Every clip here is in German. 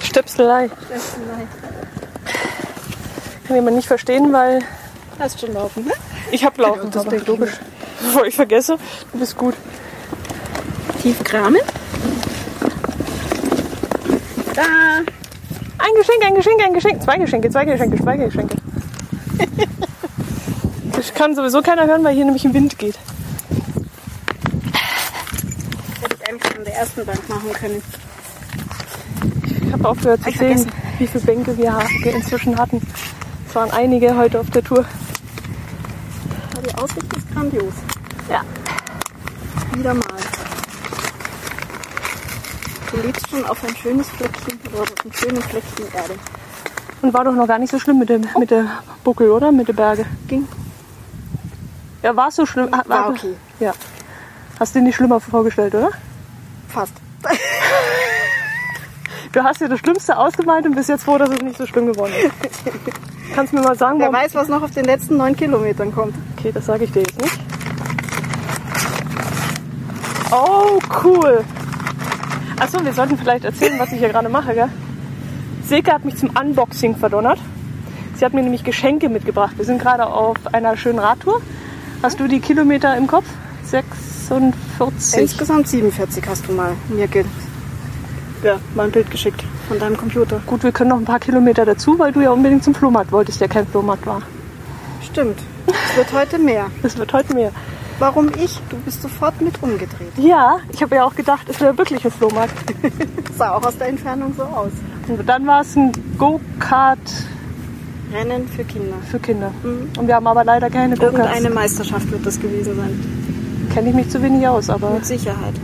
Stöpselei. Kann jemand nicht verstehen, weil Hast schon laufen, ne? ich habe laufen. das aber denke ich logisch. Bevor ich vergesse, du bist gut. Tief kramen. Da. Ein Geschenk, ein Geschenk, ein Geschenk. Zwei Geschenke, zwei Geschenke, zwei Geschenke. Das kann sowieso keiner hören, weil hier nämlich ein Wind geht. Hätte ich eigentlich an der ersten Bank machen können. Ich habe aufgehört zu ich vergessen. wie viele Bänke wir inzwischen hatten. Es waren einige heute auf der Tour. Die Aussicht ist grandios. Ja. Wieder mal. Du lebst schon auf ein schönes Fleckchen oder auf einem schönen Fleckchen Erde. Und war doch noch gar nicht so schlimm mit dem, mit der Buckel, oder? Mit den Berge. Ging. Ja, war es so schlimm? Ah, War warte. okay. Ja. Hast du dir nicht schlimmer vorgestellt, oder? Fast. Du hast dir das Schlimmste ausgemalt und bist jetzt froh, dass es nicht so schlimm geworden ist. Kannst du mir mal sagen, Wer warum? weiß, was noch auf den letzten neun Kilometern kommt. Okay, das sage ich dir jetzt nicht. Oh, cool. Achso, wir sollten vielleicht erzählen, was ich hier gerade mache, gell? Silke hat mich zum Unboxing verdonnert. Sie hat mir nämlich Geschenke mitgebracht. Wir sind gerade auf einer schönen Radtour. Hast du die Kilometer im Kopf? 46. Insgesamt 47 hast du mal mir ja, mal ein Bild geschickt von deinem Computer. Gut, wir können noch ein paar Kilometer dazu, weil du ja unbedingt zum Flohmarkt wolltest, der kein Flohmarkt war. Stimmt. Es wird heute mehr. Das wird heute mehr. Warum ich? Du bist sofort mit umgedreht. Ja, ich habe ja auch gedacht, es wäre wirklich ein Flohmarkt. Sah auch aus der Entfernung so aus. Und dann war es ein Go-Kart Rennen für Kinder. für Kinder. Und wir haben aber leider keine Go-Karts. Irgendeine Meisterschaft wird das gewesen sein. Kenne ich mich zu wenig aus, aber Mit Sicherheit.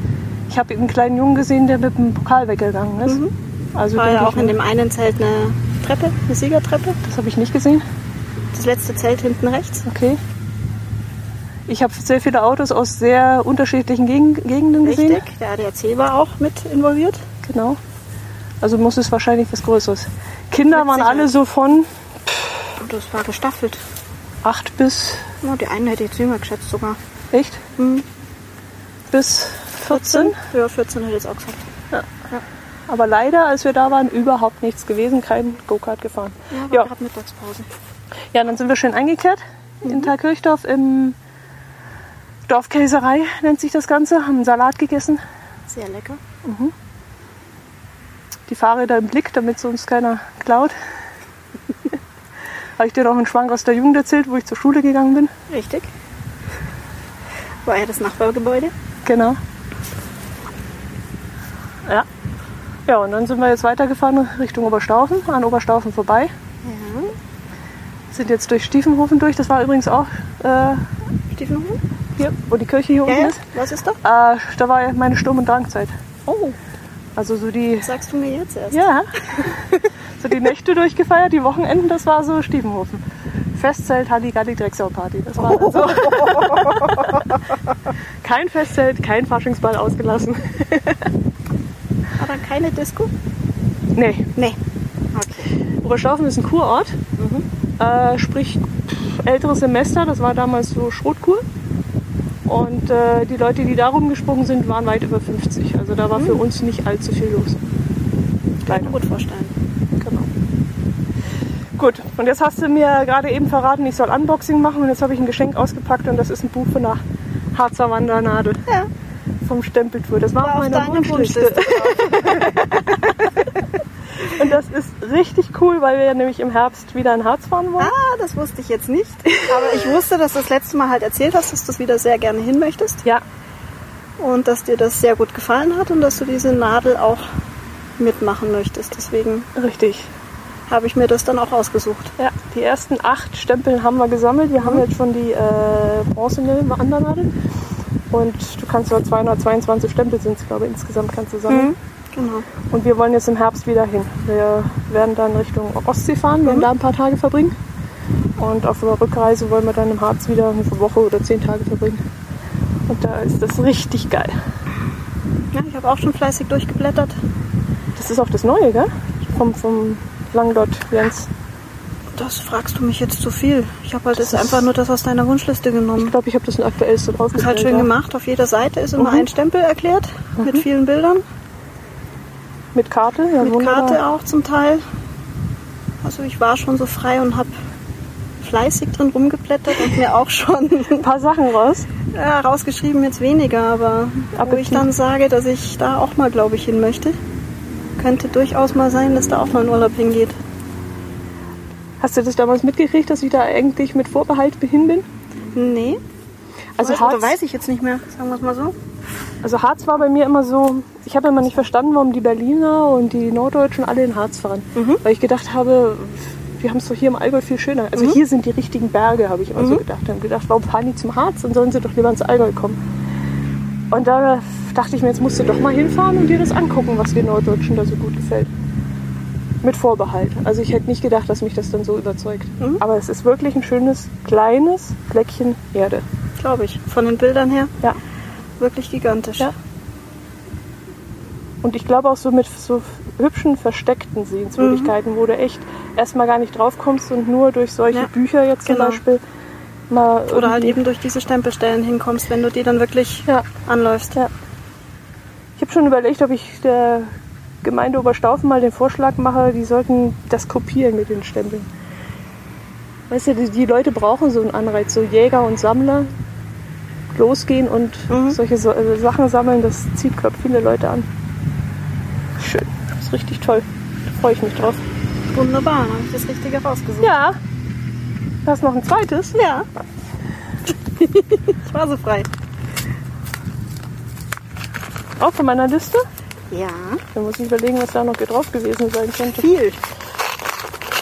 ich habe einen kleinen Jungen gesehen, der mit dem Pokal weggegangen ist. Also War ja auch in dem einen Zelt eine Treppe, eine Siegertreppe. das habe ich nicht gesehen. Das letzte Zelt hinten rechts. Okay. Ich habe sehr viele Autos aus sehr unterschiedlichen Gegend- Gegenden gesehen. Richtig. Der ADAC war auch mit involviert. Genau. Also muss es wahrscheinlich was Größeres. Kinder waren alle so von Und das war gestaffelt. 8 bis, Ja, die einen hätte ich jetzt jünger geschätzt sogar. echt? Mhm. Bis 14. Ja, 14 hätte ich jetzt auch gesagt. Aber leider, als wir da waren, überhaupt nichts gewesen, kein Go-Kart gefahren. Ja, Ja. Mittagspause. Ja, dann sind wir schön eingekehrt in Thalkirchdorf im Dorfkäserei, nennt sich das Ganze. Haben einen Salat gegessen, Sehr lecker. die Fahrräder im Blick, damit es uns keiner klaut. Habe ich dir noch einen Schwank aus der Jugend erzählt, wo ich zur Schule gegangen bin? Richtig. War ja das Nachbargebäude. Genau. Ja. Ja, und dann sind wir jetzt weitergefahren Richtung Oberstaufen, an Oberstaufen vorbei. Ja. Sind jetzt durch Stiefenhofen durch. Das war übrigens auch äh, Stiefenhofen? hier, wo die Kirche hier Ja, unten ja. ist. Was ist da? Äh, da war ja meine Sturm- und Drangzeit. Oh, Also so die, sagst du mir jetzt erst? ja, so die Nächte durchgefeiert, die Wochenenden, das war so Stiefenhofen. Festzelt, Halligalli, Drecksau-Party. Das war dann so. kein Festzelt, kein Faschingsball ausgelassen. Aber keine Disco? Nee, Nee. Okay. Oberstaufen ist ein Kurort. Äh, sprich, älteres Semester, das war damals so Schrotkur. Und äh, die Leute, die da rumgesprungen sind, waren weit über 50. Also da war für uns nicht allzu viel los. Kann ich mir gut vorstellen. Genau. Gut, und jetzt hast du mir gerade eben verraten, ich soll Unboxing machen und jetzt habe ich ein Geschenk ausgepackt und das ist ein Buch von der Harzer Wandernadel Ja. vom Stempeltour. Das war, War deiner Wunschliste. Und das ist richtig cool, weil wir ja nämlich im Herbst wieder in Harz fahren wollen. Ah, das wusste ich jetzt nicht. Aber ich wusste, dass du das letzte Mal halt erzählt hast, dass du das wieder sehr gerne hin möchtest. Ja, Und dass dir das sehr gut gefallen hat und dass du diese Nadel auch mitmachen möchtest. Deswegen richtig. habe ich mir das dann auch ausgesucht. Ja, die ersten acht Stempel haben wir gesammelt. Wir haben jetzt schon die äh, bronzene Wandernadel. Und du kannst dort 222 Stempel sind es, glaube ich, insgesamt kannst du sammeln. Genau. Und wir wollen jetzt im Herbst wieder hin. Wir werden dann Richtung Ostsee fahren, werden da ein paar Tage verbringen. Und auf der Rückreise wollen wir dann im Harz wieder eine Woche oder zehn Tage verbringen. Und da ist das richtig geil. Ja, ich habe auch schon fleißig durchgeblättert. Das ist auch das Neue, gell? Vom, vom Langlot Jens. Das fragst du mich jetzt zu viel. Ich habe halt jetzt einfach nur das aus deiner Wunschliste Ich genommen. glaube, ich habe das aktuellste drauf. Das ist halt schön gemacht. Auf jeder Seite ist immer Mhm. ein Stempel erklärt mit vielen Bildern, Mit Karte, ja, mit wunderbar. Karte auch zum Teil. Also ich war schon so frei und habe fleißig drin rumgeblättert und mir auch schon Ein paar Sachen raus. ja, rausgeschrieben, jetzt weniger, aber wo Aber ich dann sage, dass ich da auch mal, glaube ich, hin möchte, könnte durchaus mal sein, dass da auch mal ein Urlaub hingeht. Hast du das damals mitgekriegt, dass ich da eigentlich mit Vorbehalt hin bin? Nee, Also Harz, weiß ich jetzt nicht mehr, sagen wir es mal so. Also Harz war bei mir immer so, ich habe immer nicht verstanden, warum die Berliner und die Norddeutschen alle in Harz fahren. Mhm. Weil ich gedacht habe, wir haben es doch hier im Allgäu viel schöner. Also hier sind die richtigen Berge, habe ich immer so gedacht. Habe gedacht, warum fahren die zum Harz? Dann sollen sie doch lieber ins Allgäu kommen. Und da dachte ich mir, jetzt musst du doch mal hinfahren und dir das angucken, was den Norddeutschen da so gut gefällt. Mit Vorbehalt. Also ich hätte nicht gedacht, dass mich das dann so überzeugt. Mhm. Aber es ist wirklich ein schönes, kleines Fleckchen Erde. Glaube ich. Von den Bildern her Ja. Wirklich gigantisch. Ja. Und ich glaube auch so mit so hübschen, versteckten Sehenswürdigkeiten, wo du echt erstmal gar nicht drauf kommst und nur durch solche Ja. Bücher jetzt zum Genau. Beispiel mal. Oder halt eben durch diese Stempelstellen hinkommst, wenn du die dann wirklich Ja. anläufst. Ja. Ich habe schon überlegt, ob ich der Gemeinde Oberstaufen mal den Vorschlag mache, die sollten das kopieren mit den Stempeln. Weißt du, die, die Leute brauchen so einen Anreiz, so Jäger und Sammler losgehen und Mhm. solche so, äh, Sachen sammeln, das zieht, glaube viele Leute an. Schön, das ist richtig toll. Da freue ich mich drauf. Wunderbar, dann habe ich das Richtige rausgesucht. Ja, da ist noch ein zweites. Ja. ich war so frei. Auch von meiner Liste. Ja. Da muss ich überlegen, was da noch drauf gewesen sein könnte. Viel.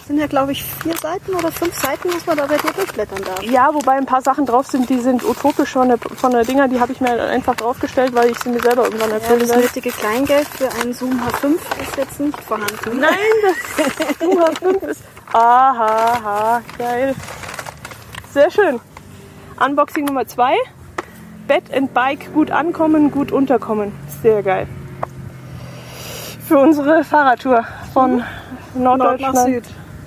Das sind ja, glaube ich, vier Seiten oder fünf Seiten, was man da bei dir durchblättern darf. Ja, wobei ein paar Sachen drauf sind, die sind utopisch von der, von der Dinger, die habe ich mir einfach draufgestellt, weil ich sie mir selber irgendwann Ja, erfüllen das nötige Kleingeld für einen Zoom H5 ist jetzt nicht vorhanden. Nein, das UH5 ist. Aha, aha, geil. Sehr schön. Unboxing Nummer 2. Bett and Bike gut ankommen, gut unterkommen. Sehr geil. Für unsere Fahrradtour von Nord Norddeutschland nach Süd.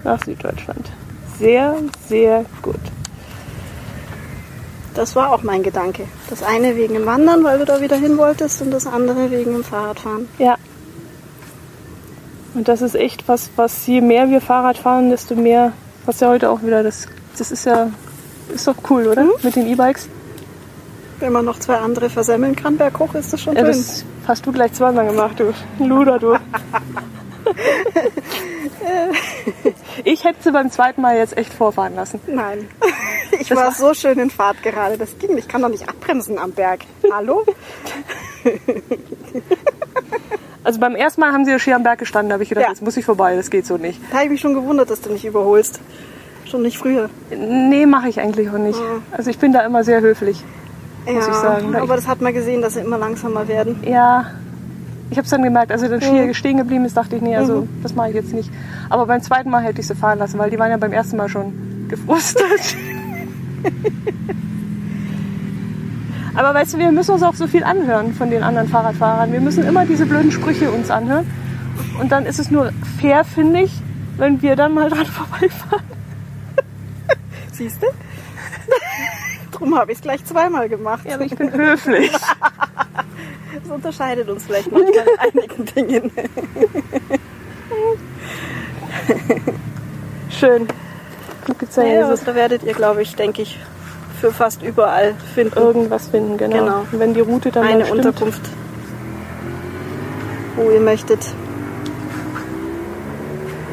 Nach Süddeutschland. Sehr, sehr gut. Das war auch mein Gedanke. Das eine wegen dem Wandern, weil du da wieder hin wolltest, und das andere wegen dem Fahrradfahren. Ja. Und das ist echt was, was je mehr wir Fahrrad fahren, desto mehr, was ja heute auch wieder, das, das ist ja, ist doch cool, oder? Mit den E-Bikes. Wenn man noch zwei andere versemmeln kann, berghoch ist das schon Ja, schön. das hast du gleich zweimal gemacht, du Luder, du. ich hätte sie beim zweiten Mal jetzt echt vorfahren lassen. Nein. Ich Das war war- so schön in Fahrt gerade. Das ging. Ich kann doch nicht abbremsen am Berg. Hallo? Also beim ersten Mal haben sie ja schier am Berg gestanden, da habe ich gedacht, Ja. jetzt muss ich vorbei, das geht so nicht. Da habe ich mich schon gewundert, dass du nicht überholst. Schon nicht früher. Nee, mache ich eigentlich auch nicht. Mhm. Also ich bin da immer sehr höflich. Ja, ich sagen, da aber das hat man gesehen, dass sie immer langsamer werden. Ja, ich habe es dann gemerkt, als er dann schier stehen geblieben ist, dachte ich, nee, also Mhm. das mache ich jetzt nicht. Aber beim zweiten Mal hätte ich sie fahren lassen, weil die waren ja beim ersten Mal schon gefrustet. Aber weißt du, wir müssen uns auch so viel anhören von den anderen Fahrradfahrern. Wir müssen immer diese blöden Sprüche uns anhören. Und dann ist es nur fair, finde ich, wenn wir dann mal dran vorbeifahren. Siehst du? Drum habe ich es gleich zweimal gemacht. Ja, aber ich bin höflich. Das unterscheidet uns vielleicht manchmal in einigen Dingen. Schön. Gut gezeigt. Ja, also da werdet ihr, glaube ich, denke ich, für fast überall finden. irgendwas finden, genau. Genau. Und wenn die Route dann Eine stimmt. Unterkunft, wo ihr möchtet.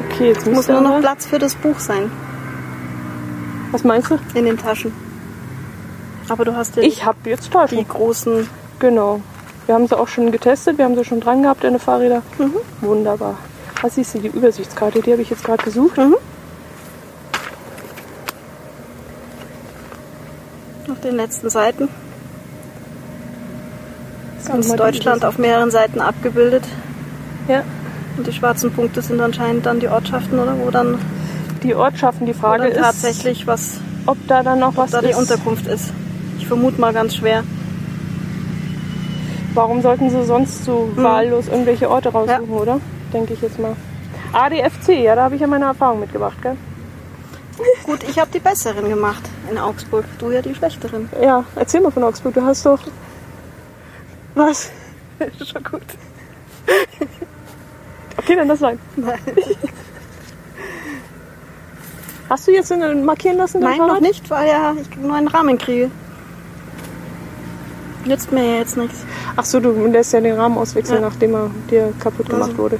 Okay, jetzt Muss nur noch Platz für das Buch sein Was meinst du? in den Taschen. Aber du hast ja Ich habe jetzt die Taschen. großen. Genau. Wir haben sie auch schon getestet, wir haben sie schon dran gehabt, deine Fahrräder. Wunderbar. Was siehst du, die Übersichtskarte, die habe ich jetzt gerade gesucht. Mhm. Auf den letzten Seiten. Ganz mal die Deutschland auf mehreren Seiten abgebildet. Ja. Und die schwarzen Punkte sind anscheinend dann die Ortschaften, oder? Wo dann, Die Ortschaften, die Frage ist, tatsächlich was, ob da dann noch was da die ist. Unterkunft ist. Ich vermute mal ganz schwer. Warum sollten sie sonst so wahllos irgendwelche Orte raussuchen, oder? Denke ich jetzt mal. ADFC, ja, da habe ich ja meine Erfahrung mitgebracht, gell? Gut, ich habe die besseren gemacht in Augsburg. Du ja die schlechteren. Ja, erzähl mal von Augsburg. Du hast doch. Was? Schon gut. Okay, dann das sein. Nein, Hast du jetzt markieren lassen? Nein noch Fahrrad? nicht, weil ja ich nur einen Rahmen kriege. Nützt mir ja jetzt nichts. Ach so, du lässt ja den Rahmen auswechseln, Ja. nachdem er dir kaputt gemacht Also. wurde.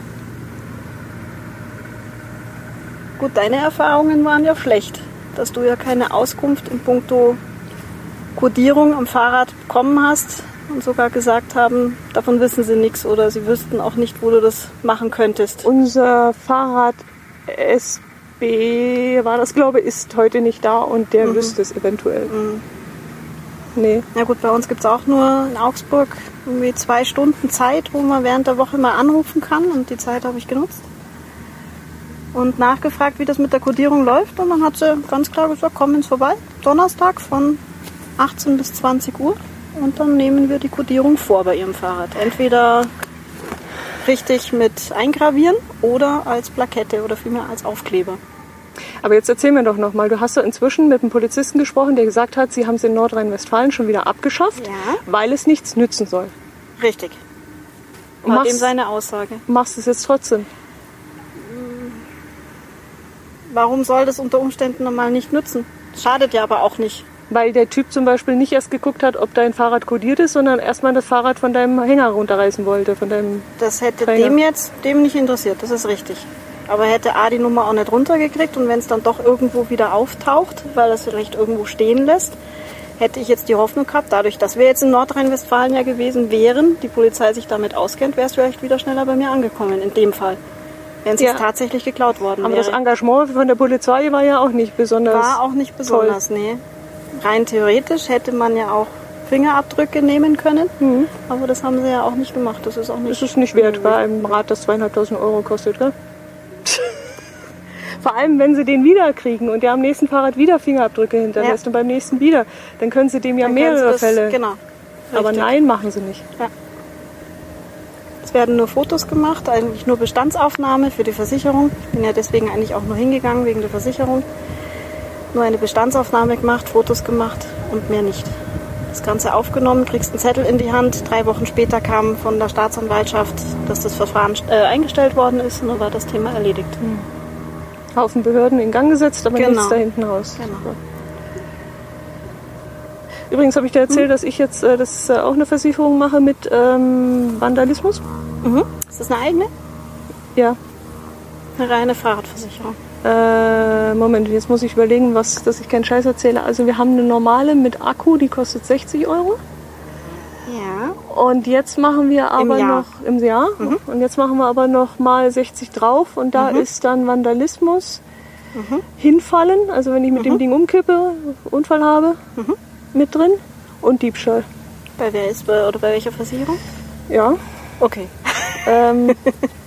Gut, deine Erfahrungen waren ja schlecht, dass du ja keine Auskunft in puncto Kodierung am Fahrrad bekommen hast und sogar gesagt haben, davon wissen sie nichts oder sie wüssten auch nicht, wo du das machen könntest. Unser Fahrrad SB war das, glaube ich, ist heute nicht da und der Mhm. wüsste es eventuell. Nee. Na gut, bei uns gibt es auch nur in Augsburg irgendwie zwei Stunden Zeit, wo man während der Woche mal anrufen kann und die Zeit habe ich genutzt. Und nachgefragt, wie das mit der Kodierung läuft und dann hat sie ganz klar gesagt, komm ins vorbei, Donnerstag von 18 bis 20 Uhr und dann nehmen wir die Kodierung vor bei ihrem Fahrrad. Entweder richtig mit eingravieren oder als Plakette oder vielmehr als Aufkleber. Aber jetzt erzähl mir doch nochmal, du hast doch inzwischen mit einem Polizisten gesprochen, der gesagt hat, sie haben es in Nordrhein-Westfalen schon wieder abgeschafft, Ja. weil es nichts nützen soll. Richtig. War dem machst, seine Aussage. machst es jetzt trotzdem. Warum soll das unter Umständen normal nicht nützen? Schadet ja aber auch nicht. Weil der Typ zum Beispiel nicht erst geguckt hat, ob dein Fahrrad kodiert ist, sondern erstmal das Fahrrad von deinem Hänger runterreißen wollte. Von deinem Das hätte Trainer. dem jetzt dem nicht interessiert, das ist richtig. Aber hätte A die Nummer auch nicht runtergekriegt und wenn es dann doch irgendwo wieder auftaucht, weil es vielleicht irgendwo stehen lässt, hätte ich jetzt die Hoffnung gehabt, dadurch, dass wir jetzt in Nordrhein-Westfalen ja gewesen wären, die Polizei sich damit auskennt, wäre es vielleicht wieder schneller bei mir angekommen, in dem Fall. Wenn es Ja. tatsächlich geklaut worden Aber wäre. das Engagement von der Polizei war ja auch nicht besonders. War auch nicht besonders, nee. Rein theoretisch hätte man ja auch Fingerabdrücke nehmen können, aber das haben sie ja auch nicht gemacht. Das ist auch nicht. Das ist nicht wert bei einem Rad, das zweieinhalbtausend Euro kostet, gell? Vor allem, wenn sie den wiederkriegen und der am nächsten Fahrrad wieder Fingerabdrücke hinterlässt Ja. und beim nächsten wieder, dann können sie dem ja Dann mehrere das- Fälle. Genau. Aber Richtig. nein, machen sie nicht. Es werden nur Fotos gemacht, eigentlich nur Bestandsaufnahme für die Versicherung. Ich bin ja deswegen eigentlich auch nur hingegangen wegen der Versicherung. Nur eine Bestandsaufnahme gemacht, Fotos gemacht und mehr nicht. Das Ganze aufgenommen, kriegst einen Zettel in die Hand. Drei Wochen später kam von der Staatsanwaltschaft, dass das Verfahren äh, eingestellt worden ist und dann war das Thema erledigt. Haufen Behörden in Gang gesetzt, aber Genau. nichts da hinten raus. Genau. Übrigens habe ich dir Hm? erzählt, dass ich jetzt äh, das, äh, auch eine Versicherung mache mit ähm, Vandalismus. Mhm. Ist das eine eigene? Ja. Eine reine Fahrradversicherung. Äh, Moment, jetzt muss ich überlegen, was, dass ich keinen Scheiß erzähle. Also wir haben eine normale mit Akku, die kostet 60 Euro. Ja. Und jetzt machen wir aber Jahr. noch im Jahr. Und jetzt machen wir aber noch mal 60 drauf. Und da ist dann Vandalismus, hinfallen, also wenn ich mit dem Ding umkippe, Unfall habe, mit drin. Und Diebstahl. Bei wer ist bei, oder bei welcher Versicherung? Ja. Okay. Ähm,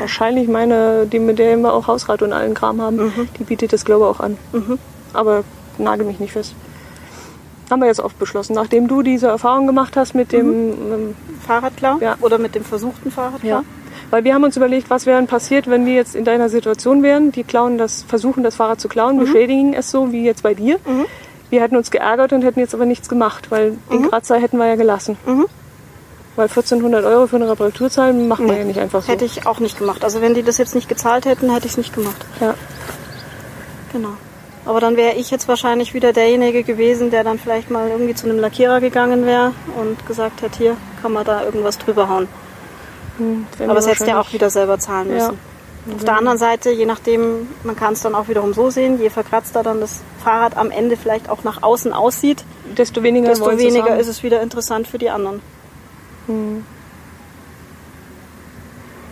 wahrscheinlich meine, die mit der wir auch Hausrat und allen Kram haben, die bietet das glaube ich auch an. Aber nagel mich nicht fest. Haben wir jetzt oft beschlossen. Nachdem du diese Erfahrung gemacht hast mit dem ähm, Fahrradklau? Ja. Oder mit dem versuchten Fahrradklau? Ja. Weil wir haben uns überlegt, was wäre denn passiert, wenn wir jetzt in deiner Situation wären. Die klauen das, versuchen das Fahrrad zu klauen, beschädigen es so wie jetzt bei dir. Wir hätten uns geärgert und hätten jetzt aber nichts gemacht, weil den Kratzer hätten wir ja gelassen. Weil 1400 Euro für eine Reparatur zahlen macht man ja nicht einfach so. Hätte ich auch nicht gemacht. Also wenn die das jetzt nicht gezahlt hätten, hätte ich es nicht gemacht. Ja. Genau. Aber dann wäre ich jetzt wahrscheinlich wieder derjenige gewesen, der dann vielleicht mal irgendwie zu einem Lackierer gegangen wäre und gesagt hätte, hier kann man da irgendwas drüber hauen. Hm, Aber es hättest du ja auch wieder selber zahlen Ja. müssen. Auf der anderen Seite, je nachdem, man kann es dann auch wiederum so sehen, je verkratzter dann das Fahrrad am Ende vielleicht auch nach außen aussieht, desto weniger, desto weniger ist es wieder interessant für die anderen. Hm.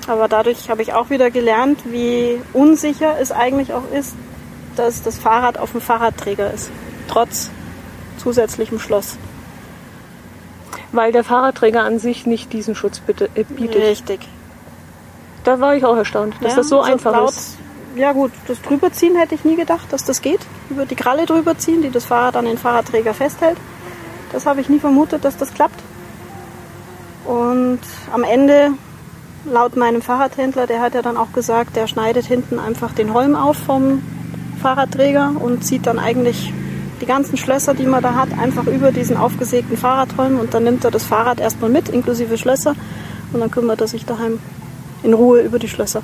Aber dadurch habe ich auch wieder gelernt, wie unsicher es eigentlich auch ist, dass das Fahrrad auf dem Fahrradträger ist. Trotz zusätzlichem Schloss. Weil der Fahrradträger an sich nicht diesen Schutz bitte, äh, bietet. Richtig. Da war ich auch erstaunt, dass Ja, das so also einfach laut, ist. Ja gut, das drüberziehen hätte ich nie gedacht, dass das geht. Über die Kralle drüberziehen, die das Fahrrad an den Fahrradträger festhält. Das habe ich nie vermutet, dass das klappt. Und am Ende, laut meinem Fahrradhändler, der hat ja dann auch gesagt, der schneidet hinten einfach den Holm auf vom Fahrradträger und zieht dann eigentlich die ganzen Schlösser, die man da hat, einfach über diesen aufgesägten Fahrradholm und dann nimmt er das Fahrrad erstmal mit, inklusive Schlösser und dann kümmert er sich daheim in Ruhe über die Schlösser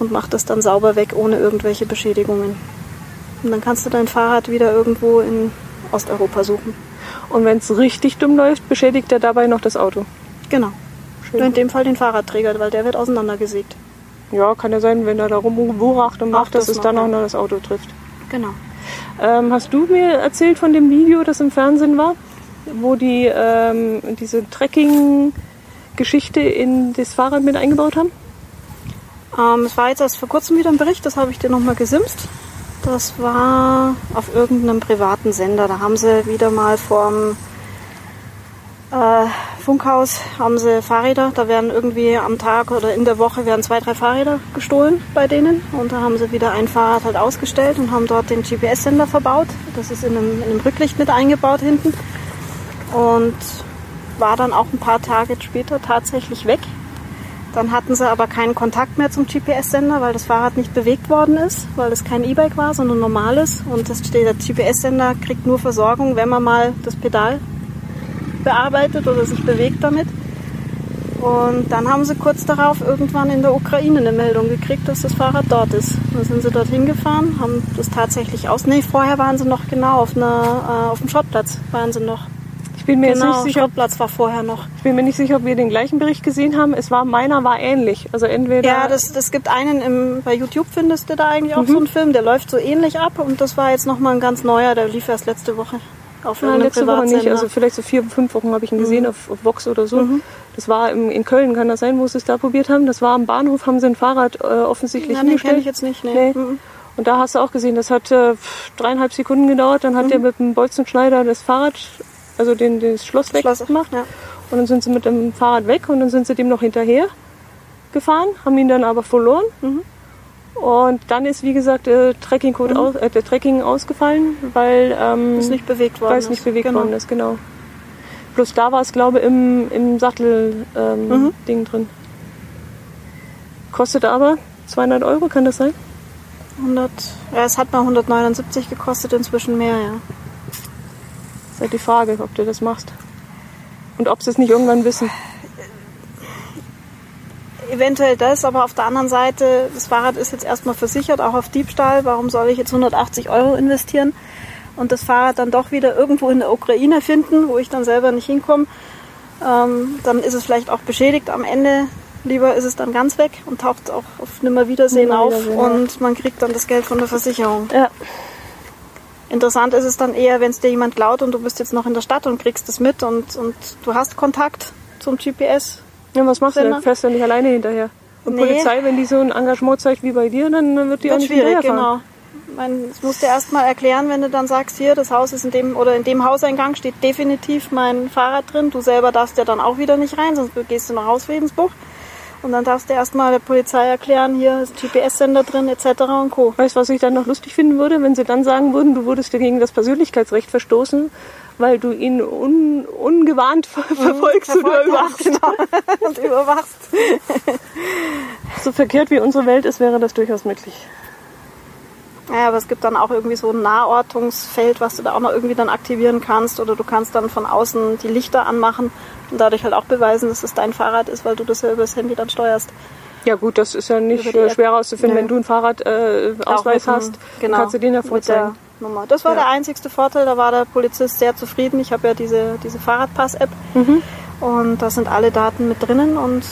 und macht das dann sauber weg, ohne irgendwelche Beschädigungen. Und dann kannst du dein Fahrrad wieder irgendwo in Osteuropa suchen. Und wenn es richtig dumm läuft, beschädigt er dabei noch das Auto. Genau. Schön. In dem Fall den Fahrradträger, weil der wird auseinandergesägt. Ja, kann ja sein, wenn er da rumwuracht und macht, dass das es dann auch noch das Auto trifft. Genau. Ähm, hast du mir erzählt von dem Video, das im Fernsehen war, wo die ähm, diese Trekking-Geschichte in das Fahrrad mit eingebaut haben? Ähm, es war jetzt erst vor kurzem wieder ein Bericht, das habe ich dir nochmal gesimst. Das war auf irgendeinem privaten Sender. Da haben sie wieder mal vorm äh, Funkhaus haben sie Fahrräder. Da werden irgendwie am Tag oder in der Woche werden zwei, drei Fahrräder gestohlen bei denen. Und da haben sie wieder ein Fahrrad halt ausgestellt und haben dort den GPS-Sender verbaut. Das ist in einem, in einem Rücklicht mit eingebaut hinten. Und war dann auch ein paar Tage später tatsächlich weg. Dann hatten sie aber keinen Kontakt mehr zum GPS-Sender, weil das Fahrrad nicht bewegt worden ist, weil es kein E-Bike war, sondern normales. Und das der GPS-Sender kriegt nur Versorgung, wenn man mal das Pedal bearbeitet oder sich bewegt damit. Und dann haben sie kurz darauf irgendwann in der Ukraine eine Meldung gekriegt, dass das Fahrrad dort ist. Dann sind sie dorthin gefahren, haben das tatsächlich aus. Nee, vorher waren sie noch genau auf, einer, äh, auf dem Schrottplatz. Waren sie noch. Ich bin mir Genau, jetzt nicht sicher, Schrottplatz war vorher noch. ich bin mir nicht sicher, ob wir den gleichen Bericht gesehen haben. Es war meiner war ähnlich. Also entweder Ja, das, das gibt einen im, bei YouTube findest du da eigentlich auch Mhm. so einen Film, der läuft so ähnlich ab und das war jetzt nochmal ein ganz neuer, der lief erst letzte Woche auf Ja, letzte Woche nicht, also vielleicht so vier, fünf Wochen habe ich ihn gesehen auf, auf Vox oder so. Das war im, in Köln, kann das sein, wo sie es da probiert haben. Das war am Bahnhof, haben sie ein Fahrrad äh, offensichtlich kenne hingestellt. ich jetzt nicht. Nee. Nee. Mhm. Und da hast du auch gesehen, das hat äh, dreieinhalb Sekunden gedauert. Dann hat der mit dem Bolzenschneider das Fahrrad, also den, das Schloss weggemacht. ja. Und dann sind sie mit dem Fahrrad weg und dann sind sie dem noch hinterher gefahren, haben ihn dann aber verloren. Mhm. Und dann ist, wie gesagt, der Trekkingcode aus, äh, der Trekking ausgefallen, weil ähm, Ist nicht bewegt worden. weil es nicht ist. bewegt genau. worden ist, genau. Plus da war es, glaube ich, im, im Sattel-Ding ähm, Mhm. Drin. Kostet aber 200 Euro, kann das sein? 100, ja, es hat mal 179 gekostet, inzwischen mehr, ja. Ist halt die Frage, ob du das machst. Und ob sie es nicht irgendwann wissen. Eventuell das, aber auf der anderen Seite, das Fahrrad ist jetzt erstmal versichert, auch auf Diebstahl. Warum soll ich jetzt 180 Euro investieren und das Fahrrad dann doch wieder irgendwo in der Ukraine finden, wo ich dann selber nicht hinkomme? Ähm, dann ist es vielleicht auch beschädigt am Ende. Lieber ist es dann ganz weg und taucht auch auf Nimmerwiedersehen auf Nimmerwiedersehen, ja. und man kriegt dann das Geld von der Versicherung. Ja. Interessant ist es dann eher, wenn es dir jemand klaut und du bist jetzt noch in der Stadt und kriegst es mit und, und du hast Kontakt zum GPS. ja was machst du dann? Fährst du nicht alleine hinterher? Und Nee. Polizei, wenn die so ein Engagement zeigt wie bei dir, dann wird die auch Wird nicht schwierig, genau. Meine, das musst du erst mal erklären, wenn du dann sagst, hier, das Haus ist in dem oder in dem Hauseingang steht definitiv mein Fahrrad drin. Du selber darfst ja dann auch wieder nicht rein, sonst gehst du nach Hausfriedensbruch. Und dann darfst du erst mal der Polizei erklären, hier ist GPS-Sender drin, etc. und Co. Weißt du, was ich dann noch lustig finden würde, wenn sie dann sagen würden, du wurdest dir gegen das Persönlichkeitsrecht verstoßen, weil du ihn un, ungewarnt ver verfolgst oder überwachst. Genau. und überwachst. So verkehrt wie unsere Welt ist, wäre das durchaus möglich. Ja, aber es gibt dann auch irgendwie so ein Nahortungsfeld, was du da auch noch irgendwie dann aktivieren kannst. Oder du kannst dann von außen die Lichter anmachen und dadurch halt auch beweisen, dass es dein Fahrrad ist, weil du das ja über das Handy dann steuerst. Ja gut, das ist ja nicht äh, schwer herauszufinden. Nee. Wenn du einen Fahrradausweis äh, hast, genau, kannst du den ja vorzeigen. Nummer. Das war Ja. der einzigste Vorteil, da war der Polizist sehr zufrieden. Ich habe ja diese, diese Fahrradpass-App Mhm. und da sind alle Daten mit drinnen und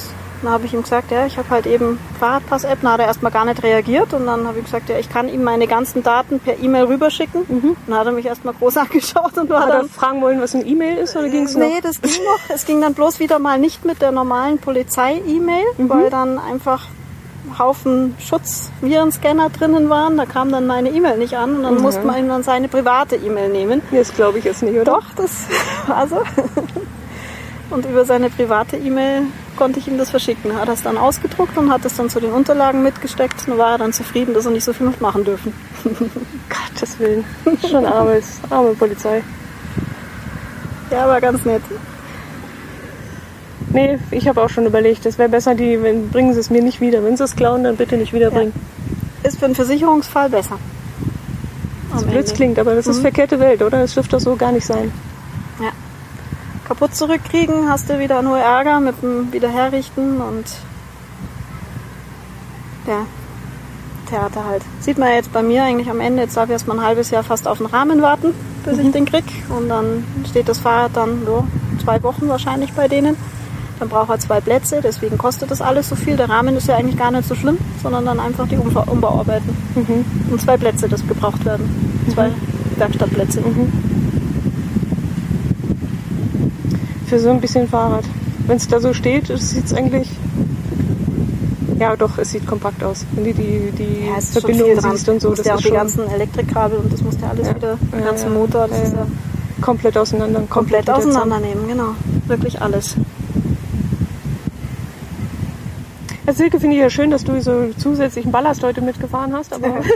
dann habe ich ihm gesagt, ja, ich habe halt eben Fahrradpass-App. Dann hat er erstmal gar nicht reagiert und dann habe ich gesagt, ja, ich kann ihm meine ganzen Daten per E-Mail rüberschicken. Dann hat er mich erstmal groß angeschaut und war Hat er dann... fragen wollen, was ein E-Mail ist oder ging es Nee, noch? das ging noch. Es ging dann bloß wieder mal nicht mit der normalen Polizei-E-Mail, Mhm. weil dann einfach Haufen Schutzvirenscanner drinnen waren. Da kam dann meine E-Mail nicht an und dann Mhm. musste man ihm dann seine private E-Mail nehmen. Nee, Das glaube ich jetzt nicht, oder? Doch, das war so. Und über seine private E-Mail konnte ich ihm das verschicken. Hat er es dann ausgedruckt und hat es dann zu den Unterlagen mitgesteckt. Und war er dann zufrieden, dass er nicht so viel mitmachen dürfen. Gottes Willen. Schon armes, arme Polizei. Ja, war ganz nett. Nee, ich habe auch schon überlegt, es wäre besser, die wenn, bringen sie es mir nicht wieder. Wenn sie es klauen, dann bitte nicht wiederbringen. ist für einen Versicherungsfall besser. So blöd klingt, aber das ist Mhm. verkehrte Welt, oder? Das dürfte so gar nicht sein. Ja. Kaputt zurückkriegen, hast du wieder nur Ärger mit dem Wiederherrichten und ja, Theater halt. Sieht man jetzt bei mir eigentlich am Ende, jetzt darf ich erst mal ein halbes Jahr fast auf den Rahmen warten, bis ich den krieg. Und dann steht das Fahrrad dann so zwei Wochen wahrscheinlich bei denen. Dann braucht er zwei Plätze, deswegen kostet das alles so viel. Der Rahmen ist ja eigentlich gar nicht so schlimm, sondern dann einfach die Umfa- Umbauarbeiten. Und zwei Plätze, das gebraucht werden. Zwei Werkstattplätze. Für so ein bisschen Fahrrad. Wenn es da so steht, sieht es eigentlich. Ja, doch, es sieht kompakt aus. Wenn du die, die Ja, ist Verbindung siehst und so, das ja auch ist die ganzen Elektrikkabel und das musst ja alles Ja. wieder, den Ja, ganzen. Motor, das Ja, ist ja. komplett auseinander. komplett zusammen. auseinandernehmen, genau. Wirklich alles. Ja, Silke, finde ich ja schön, dass du so zusätzlichen Ballast heute mitgefahren hast, aber.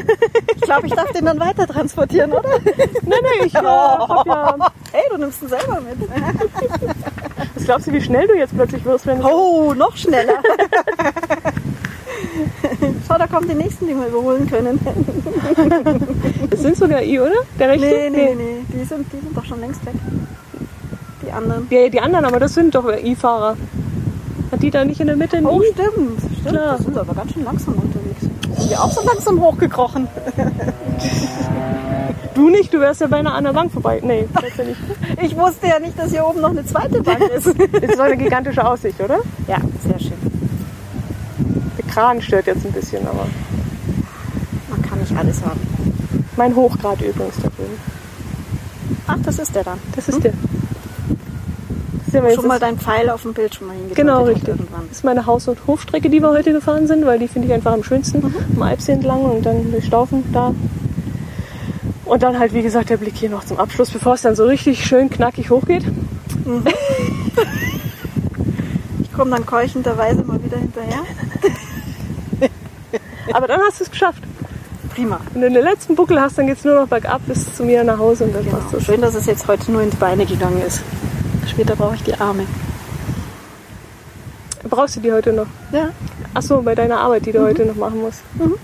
Ich glaube, ich darf den dann weiter transportieren, oder? nein, nein, ich äh, hab ja. Hey, du nimmst ihn selber mit. Was glaubst du, wie schnell du jetzt plötzlich wirst, wenn du. Oh, noch schneller. Schau, da kommen die nächsten, die wir überholen können. Es sind sogar I, oder? Der rechte? Nee, nee, nee, die sind, die sind doch schon längst weg. Die anderen. Ja, die anderen, aber das sind doch I-Fahrer. Die da nicht in der Mitte ein Oh, stimmt. Stimmt, Klar. das sind aber ganz schön langsam unterwegs. Sind wir auch so langsam hochgekrochen? Du nicht, du wärst ja beinahe an der Bank vorbei. Nee, ja nicht. Ich wusste ja nicht, dass hier oben noch eine zweite Bank ist. Das ist doch eine gigantische Aussicht, oder? Ja, sehr schön. Der Kran stört jetzt ein bisschen, aber. Man kann nicht alles haben. Mein Hochgrad übrigens da drüben. Ach, das ist der dann. Das ist der. Ja Schon mal dein Pfeil auf dem Bildschirm mal Genau, richtig. Das ist meine Haus- und Hofstrecke, die wir heute gefahren sind, weil die finde ich einfach am schönsten. Mhm. Am Alpsee entlang und dann durch Staufen da. Und dann halt, wie gesagt, der Blick hier noch zum Abschluss, bevor es dann so richtig schön knackig hochgeht. Ich komme dann keuchenderweise mal wieder hinterher. Aber dann hast du es geschafft. Prima. Wenn du den letzten Buckel hast, dann geht es nur noch bergab bis zu mir nach Hause und dann Genau. passt das. Schön, dass es jetzt heute nur in die Beine gegangen ist. Später brauche ich die Arme. Brauchst du die heute noch? Ja. Ach so, bei deiner Arbeit, die du heute noch machen musst. Mhm.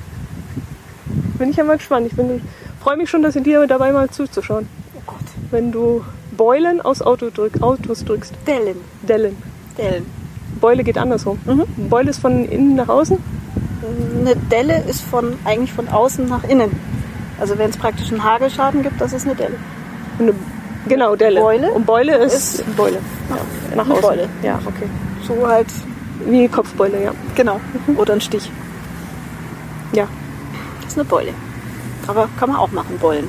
Bin ich ja mal gespannt. Ich bin, freue mich schon, dass in dir dabei mal zuzuschauen. Oh Gott. Wenn du Beulen aus Auto drück, Autos drückst. Dellen. Dellen. Dellen. Beule geht andersrum. Mhm. Beule ist von innen nach außen. Eine Delle ist von, eigentlich von außen nach innen. Also wenn es praktisch einen Hagelschaden gibt, das ist eine Delle. Eine, genau, Delle. Beule Und Beule ist, Beule. Ja, nach eine außen. Beule. Ja, okay. So halt, Wie Kopfbeule, ja. genau. Oder ein Stich. Ja. Das ist eine Beule. Aber kann man auch machen, Beulen.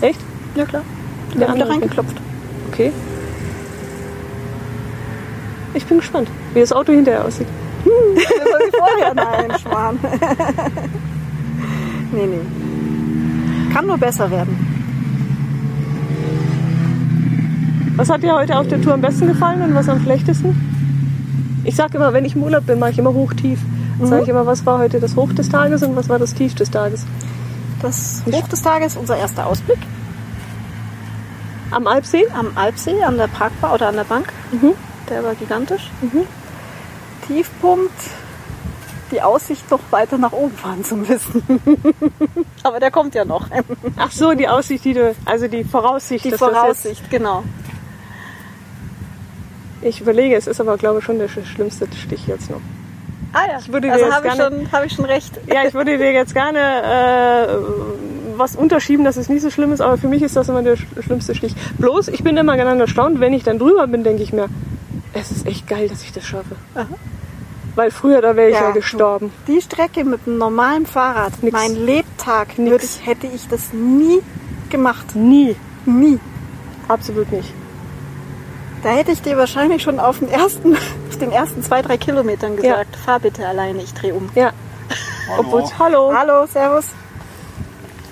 Echt? Ja klar. Der wird andere- reingeklopft. Okay. Ich bin gespannt, wie das Auto hinterher aussieht. So wie vorher. Nein, Schwan. nee, nee. Kann nur besser werden. Was hat dir heute auf der Tour am besten gefallen und was am schlechtesten? Ich sage immer, wenn ich im Urlaub bin, mache ich immer hoch-tief. Mhm. Sage ich immer, was war heute das Hoch des Tages und was war das Tief des Tages. Das Hoch des Tages, unser erster Ausblick Am Alpsee? am Alpsee, an der Parkbar oder an der Bank. Mhm. Der war gigantisch. Tiefpunkt, die Aussicht noch weiter nach oben fahren zu müssen. Aber der kommt ja noch. Ach so, die Aussicht, die du, also die Voraussicht. Die Voraussicht, genau. Ich überlege, es ist aber, glaube ich, schon der sch- schlimmste Stich jetzt noch. Ah ja, würde dir also habe ich, schon- hab ich schon recht. Ja, ich würde dir jetzt gerne äh, was unterschieben, dass es nicht so schlimm ist, aber für mich ist das immer der sch- schlimmste Stich. Bloß, ich bin immer ganz erstaunt, wenn ich dann drüber bin, denke ich mir, es ist echt geil, dass ich das schaffe. Aha. Weil früher, da wäre ich ja, Ja. gestorben. Die Strecke mit einem normalen Fahrrad, Nix. mein Lebtag, würde ich, hätte ich das nie gemacht. Nie. Nie. Absolut nicht. Da hätte ich dir wahrscheinlich schon auf den ersten, auf den ersten zwei, drei Kilometern gesagt, fahr bitte alleine, ich drehe um. Ja. Obwohl, hallo. Hallo, Servus.